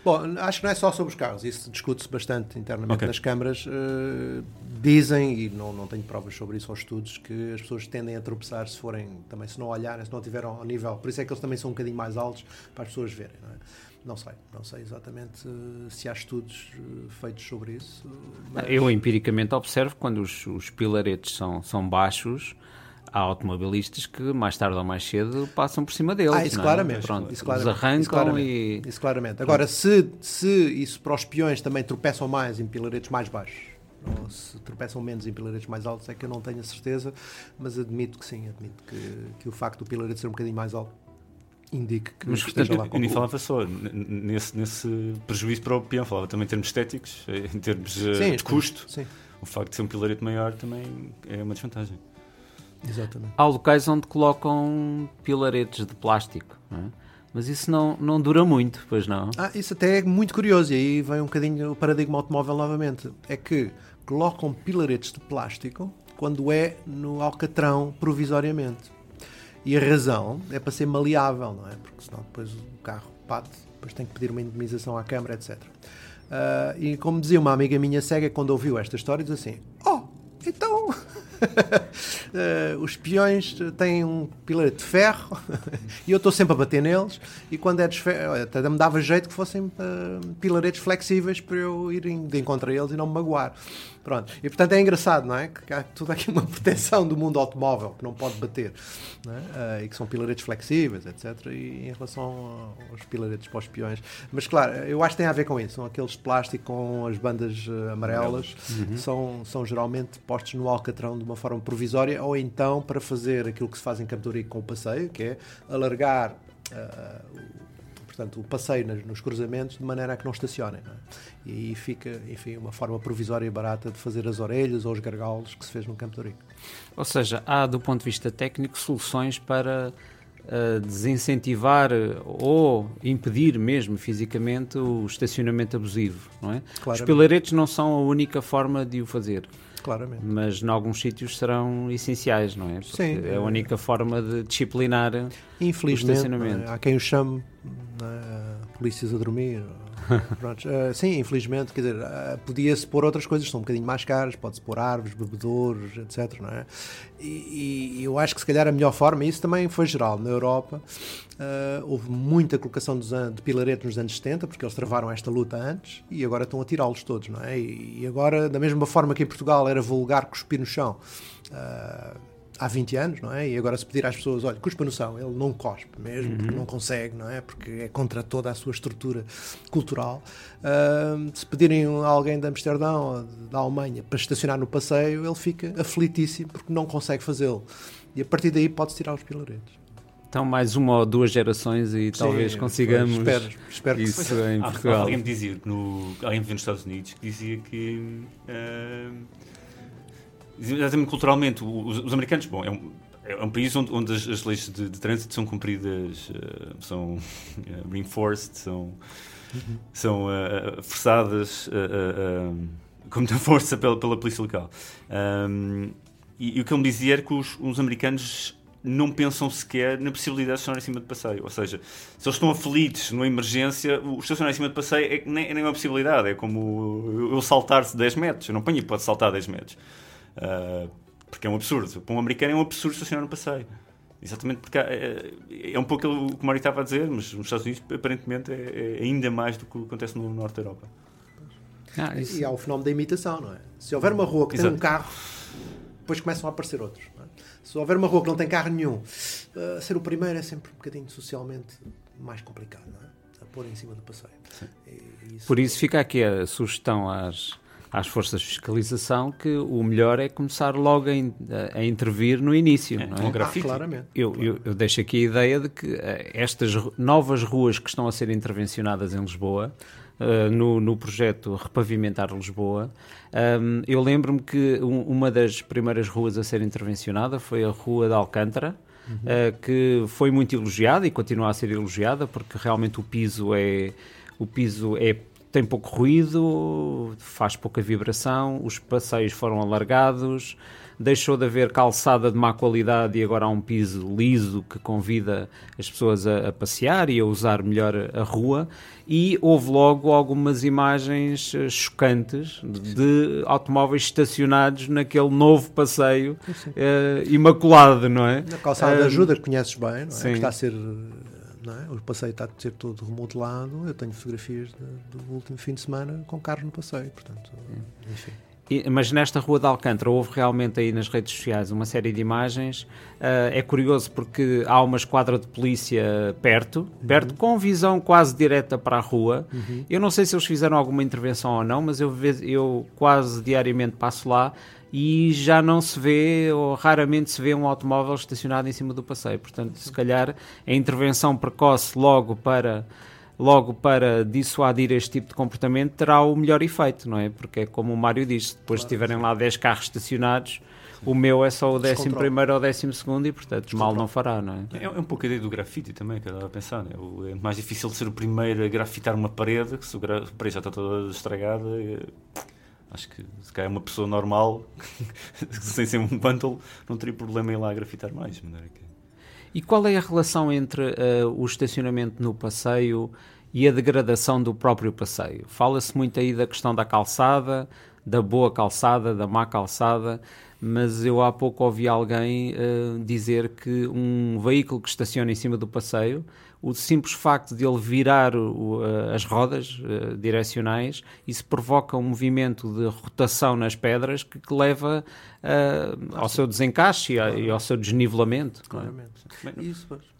Bom, acho que não é só sobre os carros, isso discute-se bastante internamente okay. nas câmaras. Uh, dizem, e não, não tenho provas sobre isso aos estudos, que as pessoas tendem a tropeçar se forem, também se não olharem, se não tiveram ao nível. Por isso é que eles também são um bocadinho mais altos para as pessoas verem. Não é? Não sei, não sei exatamente uh, se há estudos uh, feitos sobre isso. Mas... Eu empiricamente observo quando os, os pilaretes são, são baixos, há automobilistas que mais tarde ou mais cedo passam por cima deles. Ah, isso não é? claramente. Pronto, isso claramente, arrancam isso claramente, e. Isso claramente. Agora, se, se isso para os peões também tropeçam mais em pilaretes mais baixos, ou se tropeçam menos em pilaretes mais altos, é que eu não tenho a certeza, mas admito que sim, admito que, que o facto do pilarete ser um bocadinho mais alto indique que, Mas, esteja lá nem falava só nesse, nesse prejuízo para o peão, falava também em termos estéticos, eh, em termos eh, Sim, de custo. Sim, O facto de ser um pilarete maior também é uma desvantagem. exatamente. Há locais onde colocam pilaretes de plástico, não é? mas isso não, não dura muito, pois não? Ah, isso até é muito curioso, e aí vem um bocadinho o paradigma automóvel novamente. É que colocam pilaretes de plástico quando é no alcatrão provisoriamente. E a razão é para ser maleável, não é? Porque senão depois o carro bate, depois tem que pedir uma indemnização à Câmara, etc. Ah, e como dizia uma amiga minha cega quando ouviu esta história, diz assim: Oh, então eh, os peões têm um pilarete de ferro e eu estou sempre a bater neles. E quando é de ferro, olha, até me dava jeito que fossem eh, pilaretes flexíveis para eu ir de encontro a eles e não me magoar. Pronto. E portanto é engraçado, não é? Que há tudo aqui uma proteção do mundo automóvel que não pode bater não é? Eh, e que são pilaretes flexíveis, etc. E em relação aos pilaretes para os peões. Mas claro, eu acho que tem a ver com isso. São aqueles de plástico com as bandas amarelas, são, são geralmente postos no alcatrão de uma forma provisória ou então para fazer aquilo que se faz em Campo Ourique com o passeio, que é alargar ah, o, portanto, o passeio nos cruzamentos de maneira a que não estacionem. não é? E aí fica, enfim, uma forma provisória e barata de fazer as orelhas ou os gargalos que se fez no Campo Ourique. Ou seja, há do ponto de vista técnico soluções para eh, desincentivar eh, ou impedir mesmo fisicamente o estacionamento abusivo, não é? Os Claramente. pilaretes não são a única forma de o fazer, Claramente. mas em alguns sítios serão essenciais, não é? Porque Sim. é a única forma de disciplinar. Infelizmente, estacionamento. não é? há quem o chame é, polícias a dormir. Pronto, eh, sim, infelizmente, quer dizer, eh, podia-se pôr outras coisas, são um bocadinho mais caras, pode-se pôr árvores, bebedouros, etc. Não é? e, e eu acho que se calhar a melhor forma, e isso também foi geral na Europa, eh, houve muita colocação de pilaretes nos anos 70, porque eles travaram esta luta antes e agora estão a tirá-los todos, não é? E, e agora, da mesma forma que em Portugal era vulgar cuspir no chão. eh, há 20 anos, não é? E agora se pedir às pessoas, olha, cuspa no chão, ele não cospe mesmo, porque não consegue, não é? Porque é contra toda a sua estrutura cultural. Ahm, se pedirem a alguém de Amsterdão ou da Alemanha para estacionar no passeio, ele fica aflitíssimo porque não consegue fazê-lo. E a partir daí pode-se tirar os pilaretes. Então, mais uma ou duas gerações e talvez Sim, consigamos Espero, espero que isso sim. em Portugal. Alguém me dizia, que no, alguém me viu nos Estados Unidos, que dizia que. ah, exatamente culturalmente, os, os americanos, bom, é um, é um país onde, onde as, as leis de, de trânsito são cumpridas, ah, são ah, reinforced, são, são ah, forçadas com muita força pela, pela polícia local. Um, e, e o que ele me dizia era que os, os americanos não pensam sequer na possibilidade de estacionar em cima de passeio. Ou seja, se eles estão aflitos numa emergência, o estacionar em cima de passeio é, nem, nem é uma possibilidade. É como eu, saltar-se 10 metros. Eu não ponho a hipótese de saltar 10 metros. Ah, porque é um absurdo. Para um americano é um absurdo estacionar no passeio. Exatamente porque há- é, é um pouco o que o Mário estava a dizer, mas nos Estados Unidos aparentemente é, é ainda mais do que acontece no norte da Europa. Ah, isso- E há o fenómeno da imitação, não é? Se houver uma rua que tem Exato. um carro, depois começam a aparecer outros. não é? Se houver uma rua que não tem carro nenhum, uh, ser o primeiro é sempre um bocadinho socialmente mais complicado, não é? A pôr em cima do passeio. E isso- Por isso fica aqui a sugestão às, às forças de fiscalização que o melhor é começar logo a, in- a intervir no início. É, não é? um grafite. Ah, claramente. Eu, eu- eu deixo aqui a ideia de que eh, estas novas ruas que estão a ser intervencionadas em Lisboa, eh, no, no projeto Repavimentar Lisboa, ehm, eu lembro-me que um- uma das primeiras ruas a ser intervencionada foi a Rua de Alcântara, eh, que foi muito elogiada e continua a ser elogiada porque realmente o piso é o piso é tem pouco ruído, faz pouca vibração, os passeios foram alargados, deixou de haver calçada de má qualidade e agora há um piso liso que convida as pessoas a, a passear e a usar melhor a rua. E houve logo algumas imagens eh, chocantes de, de automóveis estacionados naquele novo passeio eh, imaculado, não é? Na calçada da ajuda, que conheces bem, não é? Que está a ser. É? O passeio está a ser todo remodelado. Eu tenho fotografias de- do último fim de semana com carros no passeio, portanto, enfim. mas nesta Rua de Alcântara houve realmente aí nas redes sociais uma série de imagens. Uh, é curioso porque há uma esquadra de polícia perto, perto, uhum. com visão quase direta para a rua. Uhum. Eu não sei se eles fizeram alguma intervenção ou não, mas eu, eu quase diariamente passo lá e já não se vê, ou raramente se vê, um automóvel estacionado em cima do passeio. Portanto, se calhar a intervenção precoce logo para logo para dissuadir este tipo de comportamento terá o melhor efeito, não é? Porque é como o Mário disse, depois claro, estiverem lá 10 carros estacionados, o meu é só o 11 primeiro ou 12 segundo e portanto mal não fará, não é? é? É, um pouco a ideia do grafite também, que eu estava a pensar. É, é mais difícil ser o primeiro a grafitar uma parede, que se a parede já está toda estragada. É... Acho que se calhar uma pessoa normal, sem ser um bundle, não teria problema em lá grafitar mais. E qual é a relação entre uh, o estacionamento no passeio e a degradação do próprio passeio? Fala-se muito aí da questão da calçada, da boa calçada, da má calçada, mas eu há pouco ouvi alguém uh, dizer que um veículo que estaciona em cima do passeio o simples facto de ele virar o, as rodas uh, direcionais, isso provoca um movimento de rotação nas pedras que, que leva uh, ao seu desencaixe e, a, e, ao seu desnivelamento. É? Claramente. Isso, pois.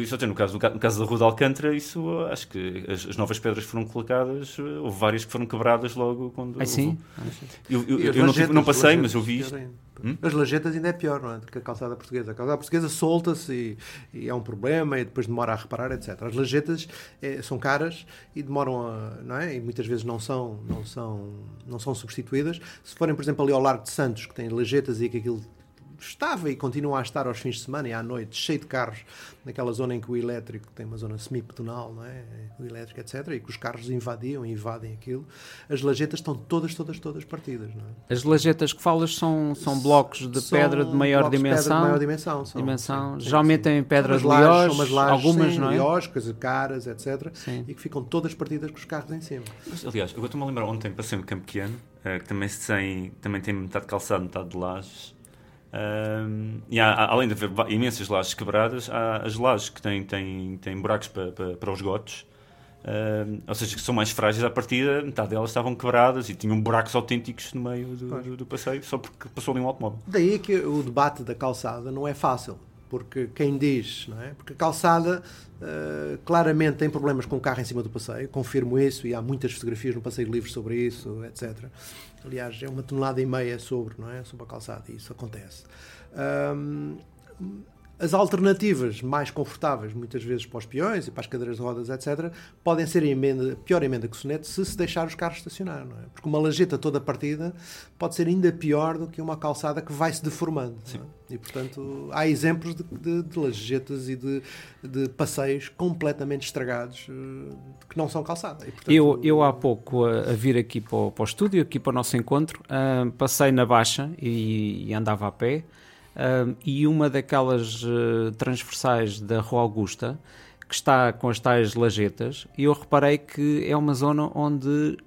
Isso até no caso, no caso da Rua de Alcântara, isso acho que as, as, novas pedras foram colocadas, houve várias que foram quebradas logo quando. Ah, sim? Eu, eu, eu não, não, passei, mas eu vi isto. Hum? As lajetas ainda é pior, não é? Do que a calçada portuguesa. A calçada portuguesa solta-se e, e, é um problema e depois demora a reparar, etc. As lajetas é, são caras e demoram a, não é? E muitas vezes não são, não são, não são substituídas. Se forem, por exemplo, ali ao Largo de Santos, que tem lajetas e que aquilo estava e continua a estar aos fins de semana e à noite, cheio de carros, naquela zona em que o elétrico tem uma zona semi-pedonal, não é? O elétrico, etc. E que os carros invadiam e invadem aquilo. As lajetas estão todas, todas, todas partidas, não é? As lajetas que falas são, são blocos de são pedra de maior dimensão. De maior dimensão. São, dimensão. Sim, Geralmente sim. em pedras de liós, algumas, sim, não é? Liós, coisas caras, etc. Sim. E que ficam todas partidas com os carros em cima. Mas, aliás, eu estou-me a lembrar ontem, passei um campo pequeno, uh, que também tem, também tem metade calçado, metade de lajes um, e há, além de haver imensas lajes quebradas, há as lajes que têm, têm, têm buracos para, para, para os gotos, um, ou seja, que são mais frágeis à partida, metade delas estavam quebradas e tinham buracos autênticos no meio do, do, do passeio, só porque passou ali um automóvel. Daí que o debate da calçada não é fácil porque quem diz, não é? Porque a calçada uh, claramente tem problemas com o carro em cima do passeio, confirmo isso e há muitas fotografias no passeio livre sobre isso, etc. Aliás, é uma tonelada e meia sobre, não é? Sobre a calçada e isso acontece. Um, as alternativas mais confortáveis, muitas vezes para os peões e para as cadeiras de rodas, etc., podem ser a emenda, pior emenda que o sonete se se deixar os carros estacionar. Não é? Porque uma lajeta toda partida pode ser ainda pior do que uma calçada que vai se deformando. É? E, portanto, há exemplos de, de, de lajetas e de, de, passeios completamente estragados eh, que não são calçada. E, portanto, eu, eu, há pouco, a, a vir aqui para o, para o, estúdio, aqui para o nosso encontro, uh, passei na Baixa e, e andava a pé. Uh, e uma daquelas uh, transversais da Rua Augusta, que está com as tais lajetas, e eu reparei que é uma zona onde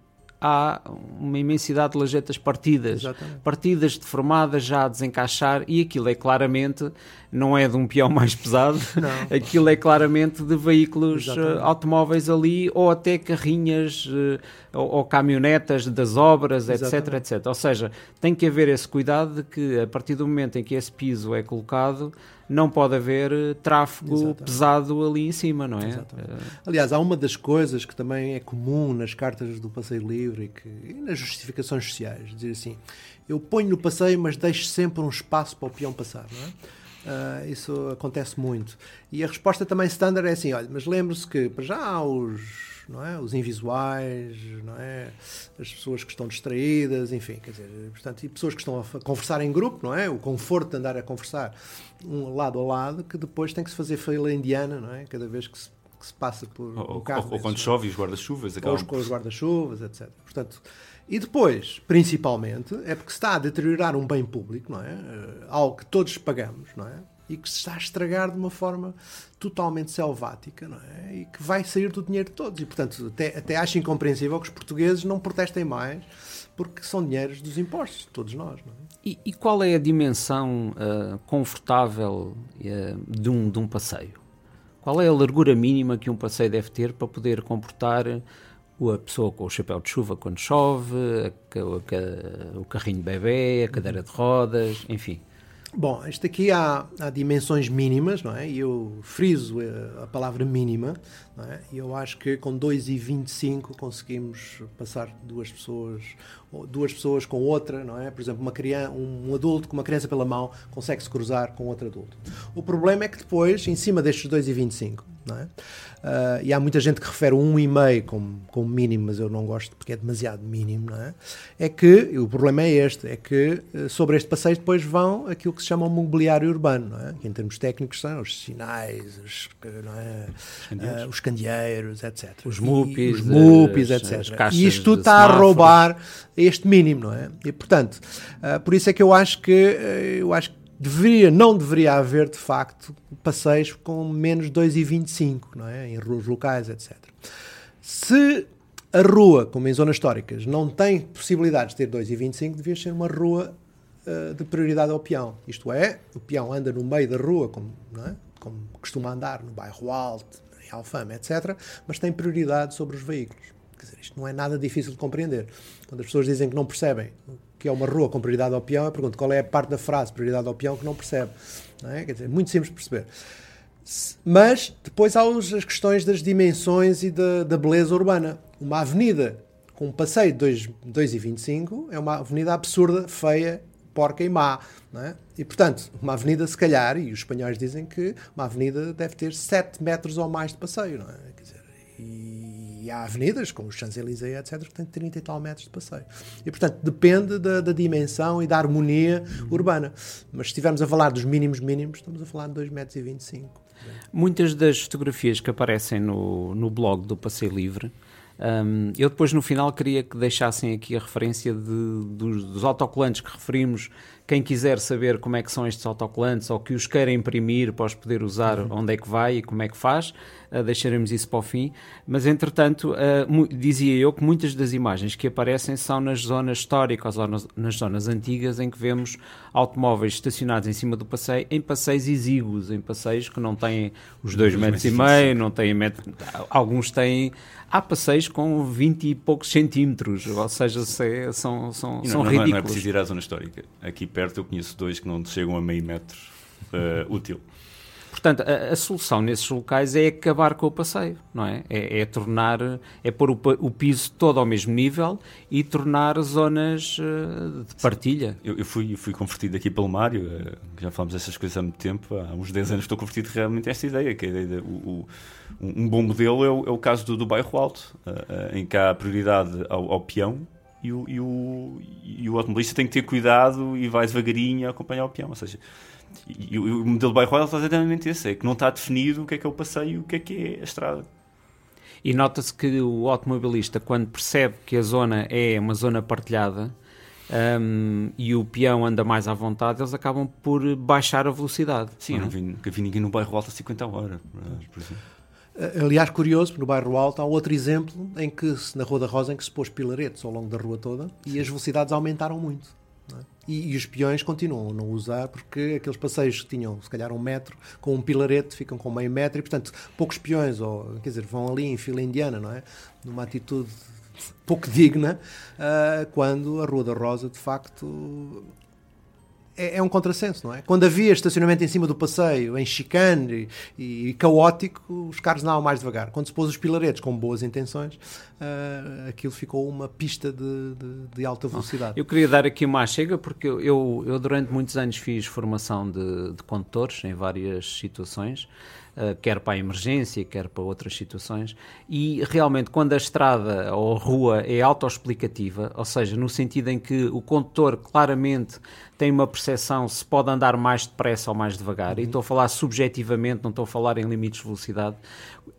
há uma imensidade de lajetas partidas, Exatamente. partidas, deformadas, já a desencaixar, e aquilo é claramente, não é de um peão mais pesado, não. aquilo é claramente de veículos uh, automóveis ali, ou até carrinhas uh, ou, ou, caminhonetas das obras, etc, etc. Ou seja, tem que haver esse cuidado de que a partir do momento em que esse piso é colocado, não pode haver eh, tráfego Exatamente. pesado ali em cima, não é? Exatamente. Aliás, há uma das coisas que também é comum nas cartas do passeio livre e, que, e nas justificações sociais, dizer assim, eu ponho no passeio, mas deixo sempre um espaço para o peão passar, não é? Uh, isso acontece muito. E a resposta também standard é assim: olha, mas lembre-se que para já há os não é? Os invisuais, não é? As pessoas que estão distraídas, enfim, quer dizer, portanto, e pessoas que estão a conversar em grupo, não é? O conforto de andar a conversar um lado a lado, que depois tem que se fazer fila indiana, não é? Cada vez que se, que se passa por ou, um carro. Ou, ou quando chove os guarda-chuvas. Ou os guarda-chuvas, etc. Portanto, e depois, principalmente, é porque se está a deteriorar um bem público, não é? Eh, algo que todos pagamos, não é? E que se está a estragar de uma forma totalmente selvática não é? e que vai sair do dinheiro de todos. E, portanto, até, até acho incompreensível que os portugueses não protestem mais porque são dinheiros dos impostos, de todos nós. Não é? e, e qual é a dimensão uh, confortável uh, de, um, de um passeio? Qual é a largura mínima que um passeio deve ter para poder comportar a pessoa com o chapéu de chuva quando chove, a, a, o carrinho bebê, a cadeira de rodas, enfim. Bom, isto aqui há, há, dimensões mínimas, não é? E eu friso a palavra mínima, não é? E eu acho que com 2,25 conseguimos passar duas pessoas, duas pessoas com outra, não é? Por exemplo, uma criança, um adulto com uma criança pela mão consegue se cruzar com outro adulto. O problema é que depois, em cima destes 2,25, não é? Uh, e há muita gente que refere o 1,5 como, como mínimo, mas eu não gosto porque é demasiado mínimo, não é? É que, o problema é este, é que uh, sobre este passeio depois vão aquilo que se chama o mobiliário urbano, não é? Que em termos técnicos são os sinais, os, é? uh, os candeeiros, etc. Os mupis, os mupis as, etc. As e isto tudo está a roubar este mínimo, não é? E portanto, por isso é que eu acho que eu acho que deveria, não deveria haver, de facto, passeios com menos 2,25, não é? Em ruas locais, etc. Se a rua, como em zonas históricas, não tem possibilidades de ter 2,25, devia ser uma rua uh, de prioridade ao peão. Isto é, o peão anda no meio da rua, como, é? como costuma andar no bairro Alto, em Alfama, etc., mas tem prioridade sobre os veículos. Quer dizer, isto não é nada difícil de compreender. Quando as pessoas dizem que não percebem que é uma rua com prioridade ao peão, eu pergunto qual é a parte da frase prioridade ao peão que não percebe. Não é? Quer dizer, muito simples de perceber. Mas depois há as questões das dimensões e da, da beleza urbana. Uma avenida com um passeio de 2,25 é uma avenida absurda, feia, porca e má. É? E, portanto, uma avenida, se calhar, e os espanhóis dizem que uma avenida deve ter 7 metros ou mais de passeio. Não é? Quer dizer, e e há avenidas, como os Champs-Élysées, etc., que têm 30 e tal metros de passeio. E, portanto, depende da, da dimensão e da harmonia uhum. urbana. Mas se estivermos a falar dos mínimos mínimos, estamos a falar de 2,25 metros. Muitas das fotografias que aparecem no, no blog do Passeio Livre um, eu depois no final queria que deixassem aqui a referência de, dos, dos, autocolantes que referimos. Quem quiser saber como é que são estes autocolantes ou que os queira imprimir para os poder usar, uhum. onde é que vai e como é que faz, deixaremos isso para o fim. Mas entretanto, uh, dizia eu que muitas das imagens que aparecem são nas zonas históricas ou nas, nas zonas antigas em que vemos automóveis estacionados em cima do passeio, em passeios exíguos, em passeios que não têm os dois metros e meio, não têm metro, alguns têm há passeios com 20 e poucos centímetros, ou seja, são, são, não, são não, ridículos. Não é preciso ir à zona histórica. Aqui perto eu conheço dois que não chegam a meio metro uh, útil. Portanto, a, a, solução nesses locais é acabar com o passeio, não é? É, é tornar, é pôr o, o, piso todo ao mesmo nível e tornar zonas uh, de partilha. Eu, eu, fui, fui convertido aqui pelo Mário, uh, já falamos dessas coisas há muito tempo, há uns 10 anos estou convertido realmente a esta ideia, que é a ideia de, o, o, um bom modelo é o, é o caso do, do bairro Alto, uh, em que há prioridade ao, ao peão e o, e, o, e o automobilista tem que ter cuidado e vai devagarinho a acompanhar o peão, ou seja e, o modelo de bairro Royal está exatamente esse, é que não está definido o que é que é o passeio e o que é que é a estrada. E nota-se que o automobilista, quando percebe que a zona é uma zona partilhada um, e o peão anda mais à vontade, eles acabam por baixar a velocidade. Sim, não, é? não vi, vi ninguém no bairro alto a 50 horas, por exemplo. Aliás, curioso, no bairro Alto há outro exemplo em que, na Rua da Rosa, em que se pôs pilaretes ao longo da rua toda e as velocidades aumentaram muito. E, e, os peões continuam a não usar porque aqueles passeios que tinham se calhar um metro com um pilarete ficam com meio metro e portanto poucos peões ou quer dizer vão ali em fila indiana não é? Numa atitude pouco digna uh, quando a Rua da Rosa de facto é, é, um contrassenso, não é? Quando havia estacionamento em cima do passeio, em chicane e, e caótico, os carros andavam mais devagar. Quando se pôs os pilaretes com boas intenções, uh, aquilo ficou uma pista de, de, de, alta velocidade. Eu queria dar aqui uma chega, porque eu, eu durante muitos anos fiz formação de, de condutores em várias situações. Uh, quer para a emergência, quer para outras situações, e realmente quando a estrada ou a rua é autoexplicativa, ou seja, no sentido em que o condutor claramente tem uma percepção se pode andar mais depressa ou mais devagar, uhum. e estou a falar subjetivamente, não estou a falar em limites de velocidade.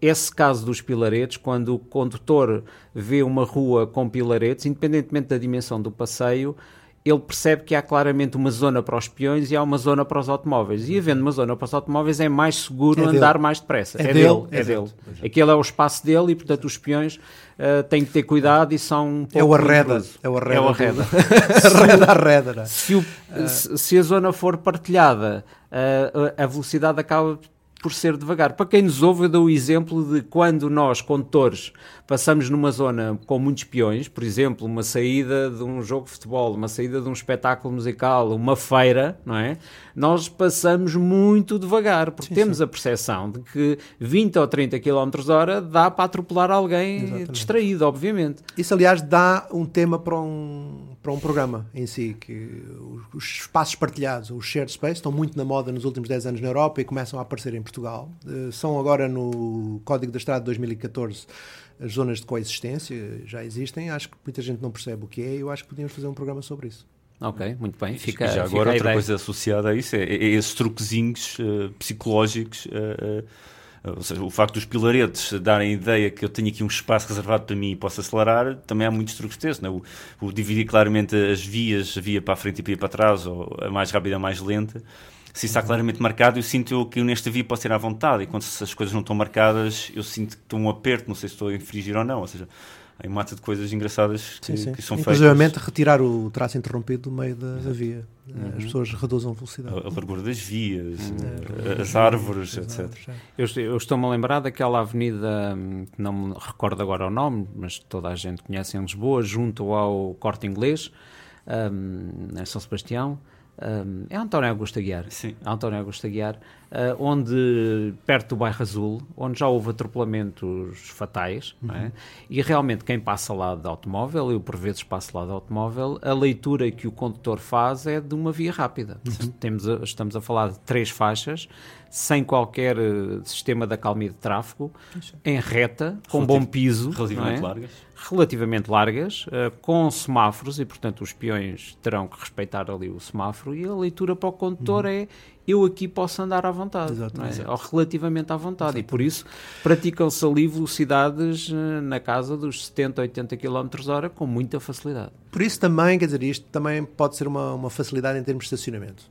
Esse caso dos pilaretes, quando o condutor vê uma rua com pilaretes, independentemente da dimensão do passeio, ele percebe que há claramente uma zona para os peões e há uma zona para os automóveis. E havendo uma zona para os automóveis, é mais seguro é andar mais depressa. É, é dele, dele, é dele. Aquele é o espaço dele e, portanto, os peões uh, têm que ter cuidado e são um É o arreda. É o arreda. É o arreda. arreda, arreda. Se, o, se, a zona for partilhada, uh, a velocidade acaba por ser devagar. Para quem nos ouve, eu dou o exemplo de quando nós, condutores, passamos numa zona com muitos peões, por exemplo, uma saída de um jogo de futebol, uma saída de um espetáculo musical, uma feira, não é? Nós passamos muito devagar, porque sim, temos sim. a percepção de que 20 ou 30 km hora dá para atropelar alguém Exatamente. distraído, obviamente. Isso, aliás, dá um tema para um, para um programa em si, que os espaços partilhados, os shared space, estão muito na moda nos últimos 10 anos na Europa e começam a aparecer em Portugal. Uh, são agora no Código da Estrada de 2014 as zonas de coexistência, já existem. Acho que muita gente não percebe o que é e eu acho que podíamos fazer um programa sobre isso. Ok, muito bem. Fica, já agora outra coisa associada a isso é, é esses truquezinhos uh, psicológicos. Uh, ou seja, o facto dos pilaretes darem a ideia que eu tenho aqui um espaço reservado para mim e posso acelerar, também há muitos truques desses. Não é? o, o, dividir claramente as vias, a via para a frente e a via para trás, ou a mais rápida e a mais lenta. Se está claramente marcado, eu sinto que nesta via posso ir à vontade. E quando as coisas não estão marcadas, eu sinto que estou um aperto, não sei se estou a infringir ou não. Ou seja, Há mata de coisas engraçadas que, sim, sim. que são Inclusivamente retirar o traço interrompido do meio da, da via. Uhum. As pessoas reduzem a velocidade. A, a largura das vias, uhum. as árvores, etc. Eu, eu estou-me a lembrar daquela avenida, que não me recordo agora o nome, mas toda a gente conhece em Lisboa, junto ao Corte Inglês, um, em São Sebastião. Um, é António Augusto Aguiar. Sim. António Augusto Aguiar, uh, onde, perto do bairro Azul, onde já houve atropelamentos fatais, uhum. é? e realmente quem passa lá de automóvel, eu por vezes passo lá de automóvel, a leitura que o condutor faz é de uma via rápida. Uhum. Temos a, estamos a falar de três faixas, sem qualquer uh, sistema de acalmia de tráfego, em reta, com Relativ bom piso. Relativamente é? largas. Relativamente largas, uh, com semáforos, e portanto os peões terão que respeitar ali o semáforo, e a leitura para o condutor uhum. é eu aqui posso andar à vontade, é? ou relativamente à vontade, Exatamente. e por isso praticam-se ali velocidades uh, na casa dos 70, 80 km hora com muita facilidade. Por isso também, quer dizer, isto também pode ser uma, uma facilidade em termos de estacionamento.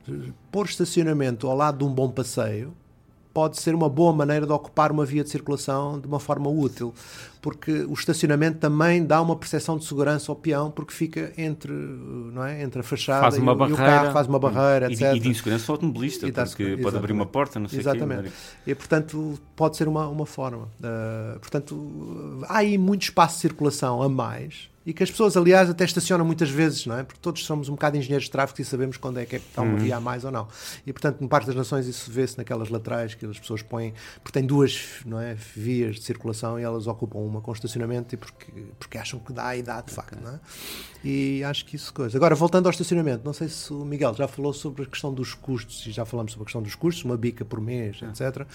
Pôr estacionamento ao lado de um bom passeio pode ser uma boa maneira de ocupar uma via de circulação de uma forma útil, porque o estacionamento também dá uma percepção de segurança ao peão, porque fica entre, não é? entre a fachada faz uma e, barreira, o carro, faz uma barreira, e, etc. E de insegurança ao automobilista, porque exatamente. pode abrir uma porta, não sei Exatamente. Quê, e, portanto, pode ser uma, uma forma. Uh, portanto, há aí muito espaço de circulação a mais, e que as pessoas, aliás, até estacionam muitas vezes, não é? Porque todos somos um bocado engenheiros de tráfego e sabemos quando é que, é que está uma uhum. via a mais ou não. E, portanto, em parte das nações isso vê-se naquelas laterais que as pessoas põem, porque têm duas não é, vias de circulação e elas ocupam uma com estacionamento e porque, porque acham que dá e dá de facto, não é? E acho que isso coisa. Agora, voltando ao estacionamento, não sei se o Miguel já falou sobre a questão dos custos, e já falamos sobre a questão dos custos, uma bica por mês, é. etc.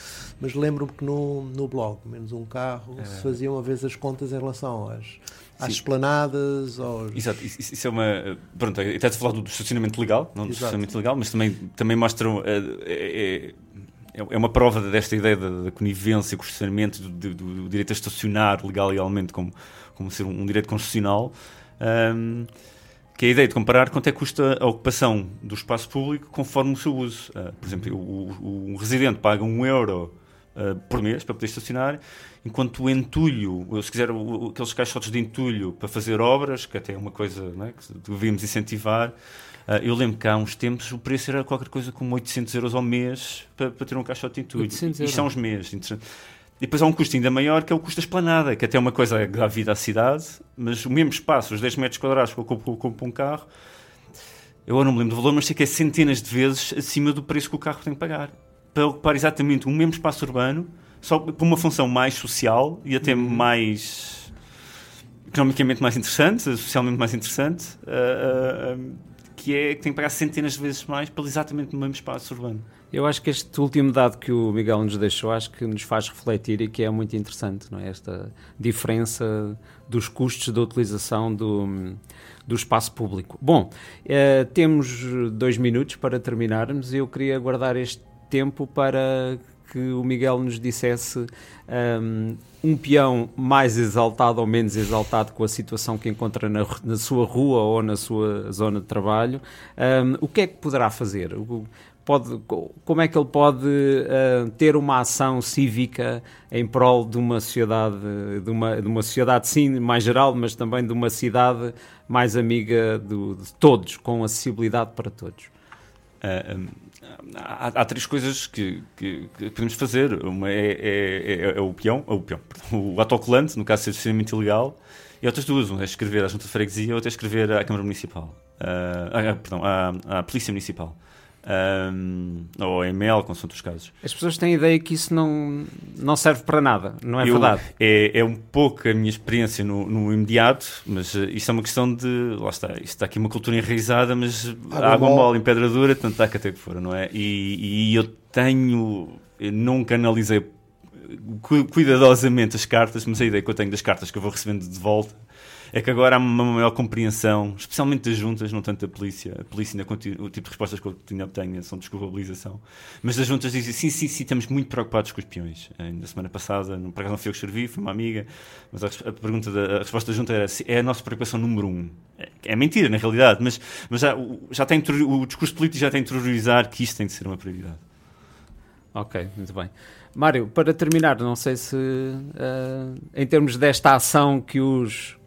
Mas lembro-me que no, no blog, menos um carro, é. se fazia uma vez as contas em relação às às esplanadas. Aos... Exato, isso, isso, é uma. Pronto, até a falar do estacionamento legal, não do Exato. estacionamento legal, mas também, também mostram. É, é, é uma prova desta ideia da, da conivência com o estacionamento, do, do, do, direito a estacionar legal e legalmente como, como ser um, um direito constitucional. Um, que é a ideia de comparar quanto é que custa a ocupação do espaço público conforme o seu uso. Uh, por exemplo, o, o, o, residente paga um euro uh, por mês para poder estacionar enquanto o entulho, se quiser, aqueles caixotes de entulho para fazer obras, que até é uma coisa é, que devíamos incentivar, ah, eu lembro que há uns tempos o preço era qualquer coisa como 800 euros ao mês para, para ter um caixote de entulho. Isto são uns meses. E depois há um custo ainda maior que é o custo da esplanada, que até é uma coisa que dá vida à cidade, mas o mesmo espaço, os 10 metros quadrados que eu compro um carro, eu não me lembro do valor, mas sei que é centenas de vezes acima do preço que o carro tem que pagar. Para ocupar exatamente o mesmo espaço urbano, só por uma função mais social e até uhum. mais economicamente mais interessante, socialmente mais interessante, uh, uh, que é que tem que pagar centenas de vezes mais pelo exatamente o mesmo espaço urbano. Eu acho que este último dado que o Miguel nos deixou, acho que nos faz refletir e que é muito interessante, não é? Esta diferença dos custos da utilização do, do espaço público. Bom, uh, temos dois minutos para terminarmos e eu queria guardar este tempo para que o Miguel nos dissesse um, um peão mais exaltado ou menos exaltado com a situação que encontra na, na sua rua ou na sua zona de trabalho, um, o que é que poderá fazer? Pode, como é que ele pode uh, ter uma ação cívica em prol de uma sociedade, de uma, de uma sociedade sim mais geral, mas também de uma cidade mais amiga do, de todos, com acessibilidade para todos? Uh, há, há, três coisas que, que, que, podemos fazer. Uma é, é, é, é o peão, o, peão perdão, o autocolante, no caso de ser extremamente ilegal, e outras duas. Uma é escrever à Junta de Freguesia, outra é escrever à Câmara Municipal. Uh, perdão, à, à Polícia Municipal um, ou e-mail, com outros casos. As pessoas têm a ideia que isso não, não serve para nada, não é Eu, verdade? É, é um pouco a minha experiência no, no imediato, mas uh, isto é uma questão de. Lá está, isto está aqui uma cultura enraizada, mas água, água mole em pedra dura, tanto dá que até que for, não é? E, e eu tenho. Eu nunca analisei cuidadosamente as cartas, mas a ideia que eu tenho das cartas que eu vou recebendo de volta é que agora há uma maior compreensão, especialmente das juntas, não tanto da polícia. A polícia ainda continua, o tipo de respostas que eu ainda obtenho são de desculpabilização. Mas das juntas dizem sim, sim, sim, estamos muito preocupados com os peões. Na semana passada, não, acaso não fui eu que escrevi, foi uma amiga, mas a, a pergunta da, a resposta da junta era é a nossa preocupação número um. É, é mentira, na realidade, mas, mas já, já tem, o discurso político já tem a interiorizar que isto tem de ser uma prioridade. Ok, muito bem. Mário, para terminar, não sei se uh, em termos desta ação que os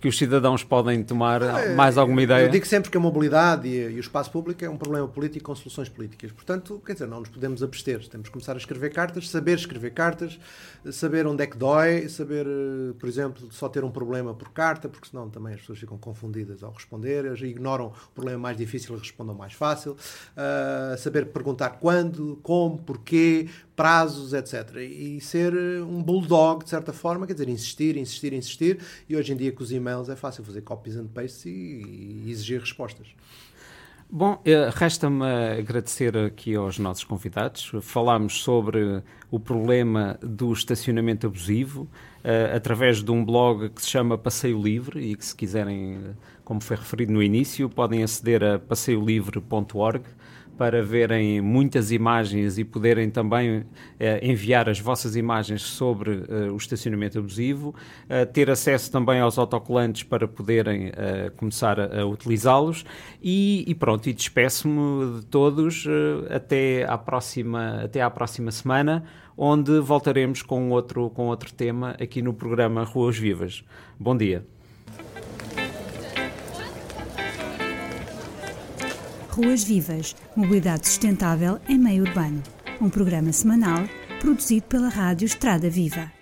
que os cidadãos podem tomar é, mais alguma ideia? Eu digo sempre que a mobilidade e, e, o espaço público é um problema político com soluções políticas. Portanto, quer dizer, não nos podemos abster. Temos que começar a escrever cartas, saber escrever cartas, saber onde é que dói, saber, eh, por exemplo, só ter um problema por carta, porque senão também as pessoas ficam confundidas ao responder, ignoram o problema mais difícil e respondam mais fácil. Uh, saber perguntar quando, como, porquê, prazos, etc. E ser um bulldog, de certa forma, quer dizer, insistir, insistir, insistir. E hoje em dia, com os e-mails, é fácil fazer copies and pastes e, e exigir respostas. Bom, eh, resta-me agradecer aqui aos nossos convidados. Falámos sobre o problema do estacionamento abusivo uh, através de um blog que se chama Passeio Livre e que, se quiserem, como foi referido no início, podem aceder a passeiolivre.org para verem muitas imagens e poderem também eh, enviar as vossas imagens sobre eh, o estacionamento abusivo, eh, ter acesso também aos autocolantes para poderem começar a, a utilizá-los e, e, pronto, e despeço-me de todos até à próxima, até à próxima semana, onde voltaremos com outro, com outro tema aqui no programa Ruas Vivas. Bom dia. Ruas Vivas, Mobilidade Sustentável em Meio Urbano. Um programa semanal produzido pela Rádio Estrada Viva.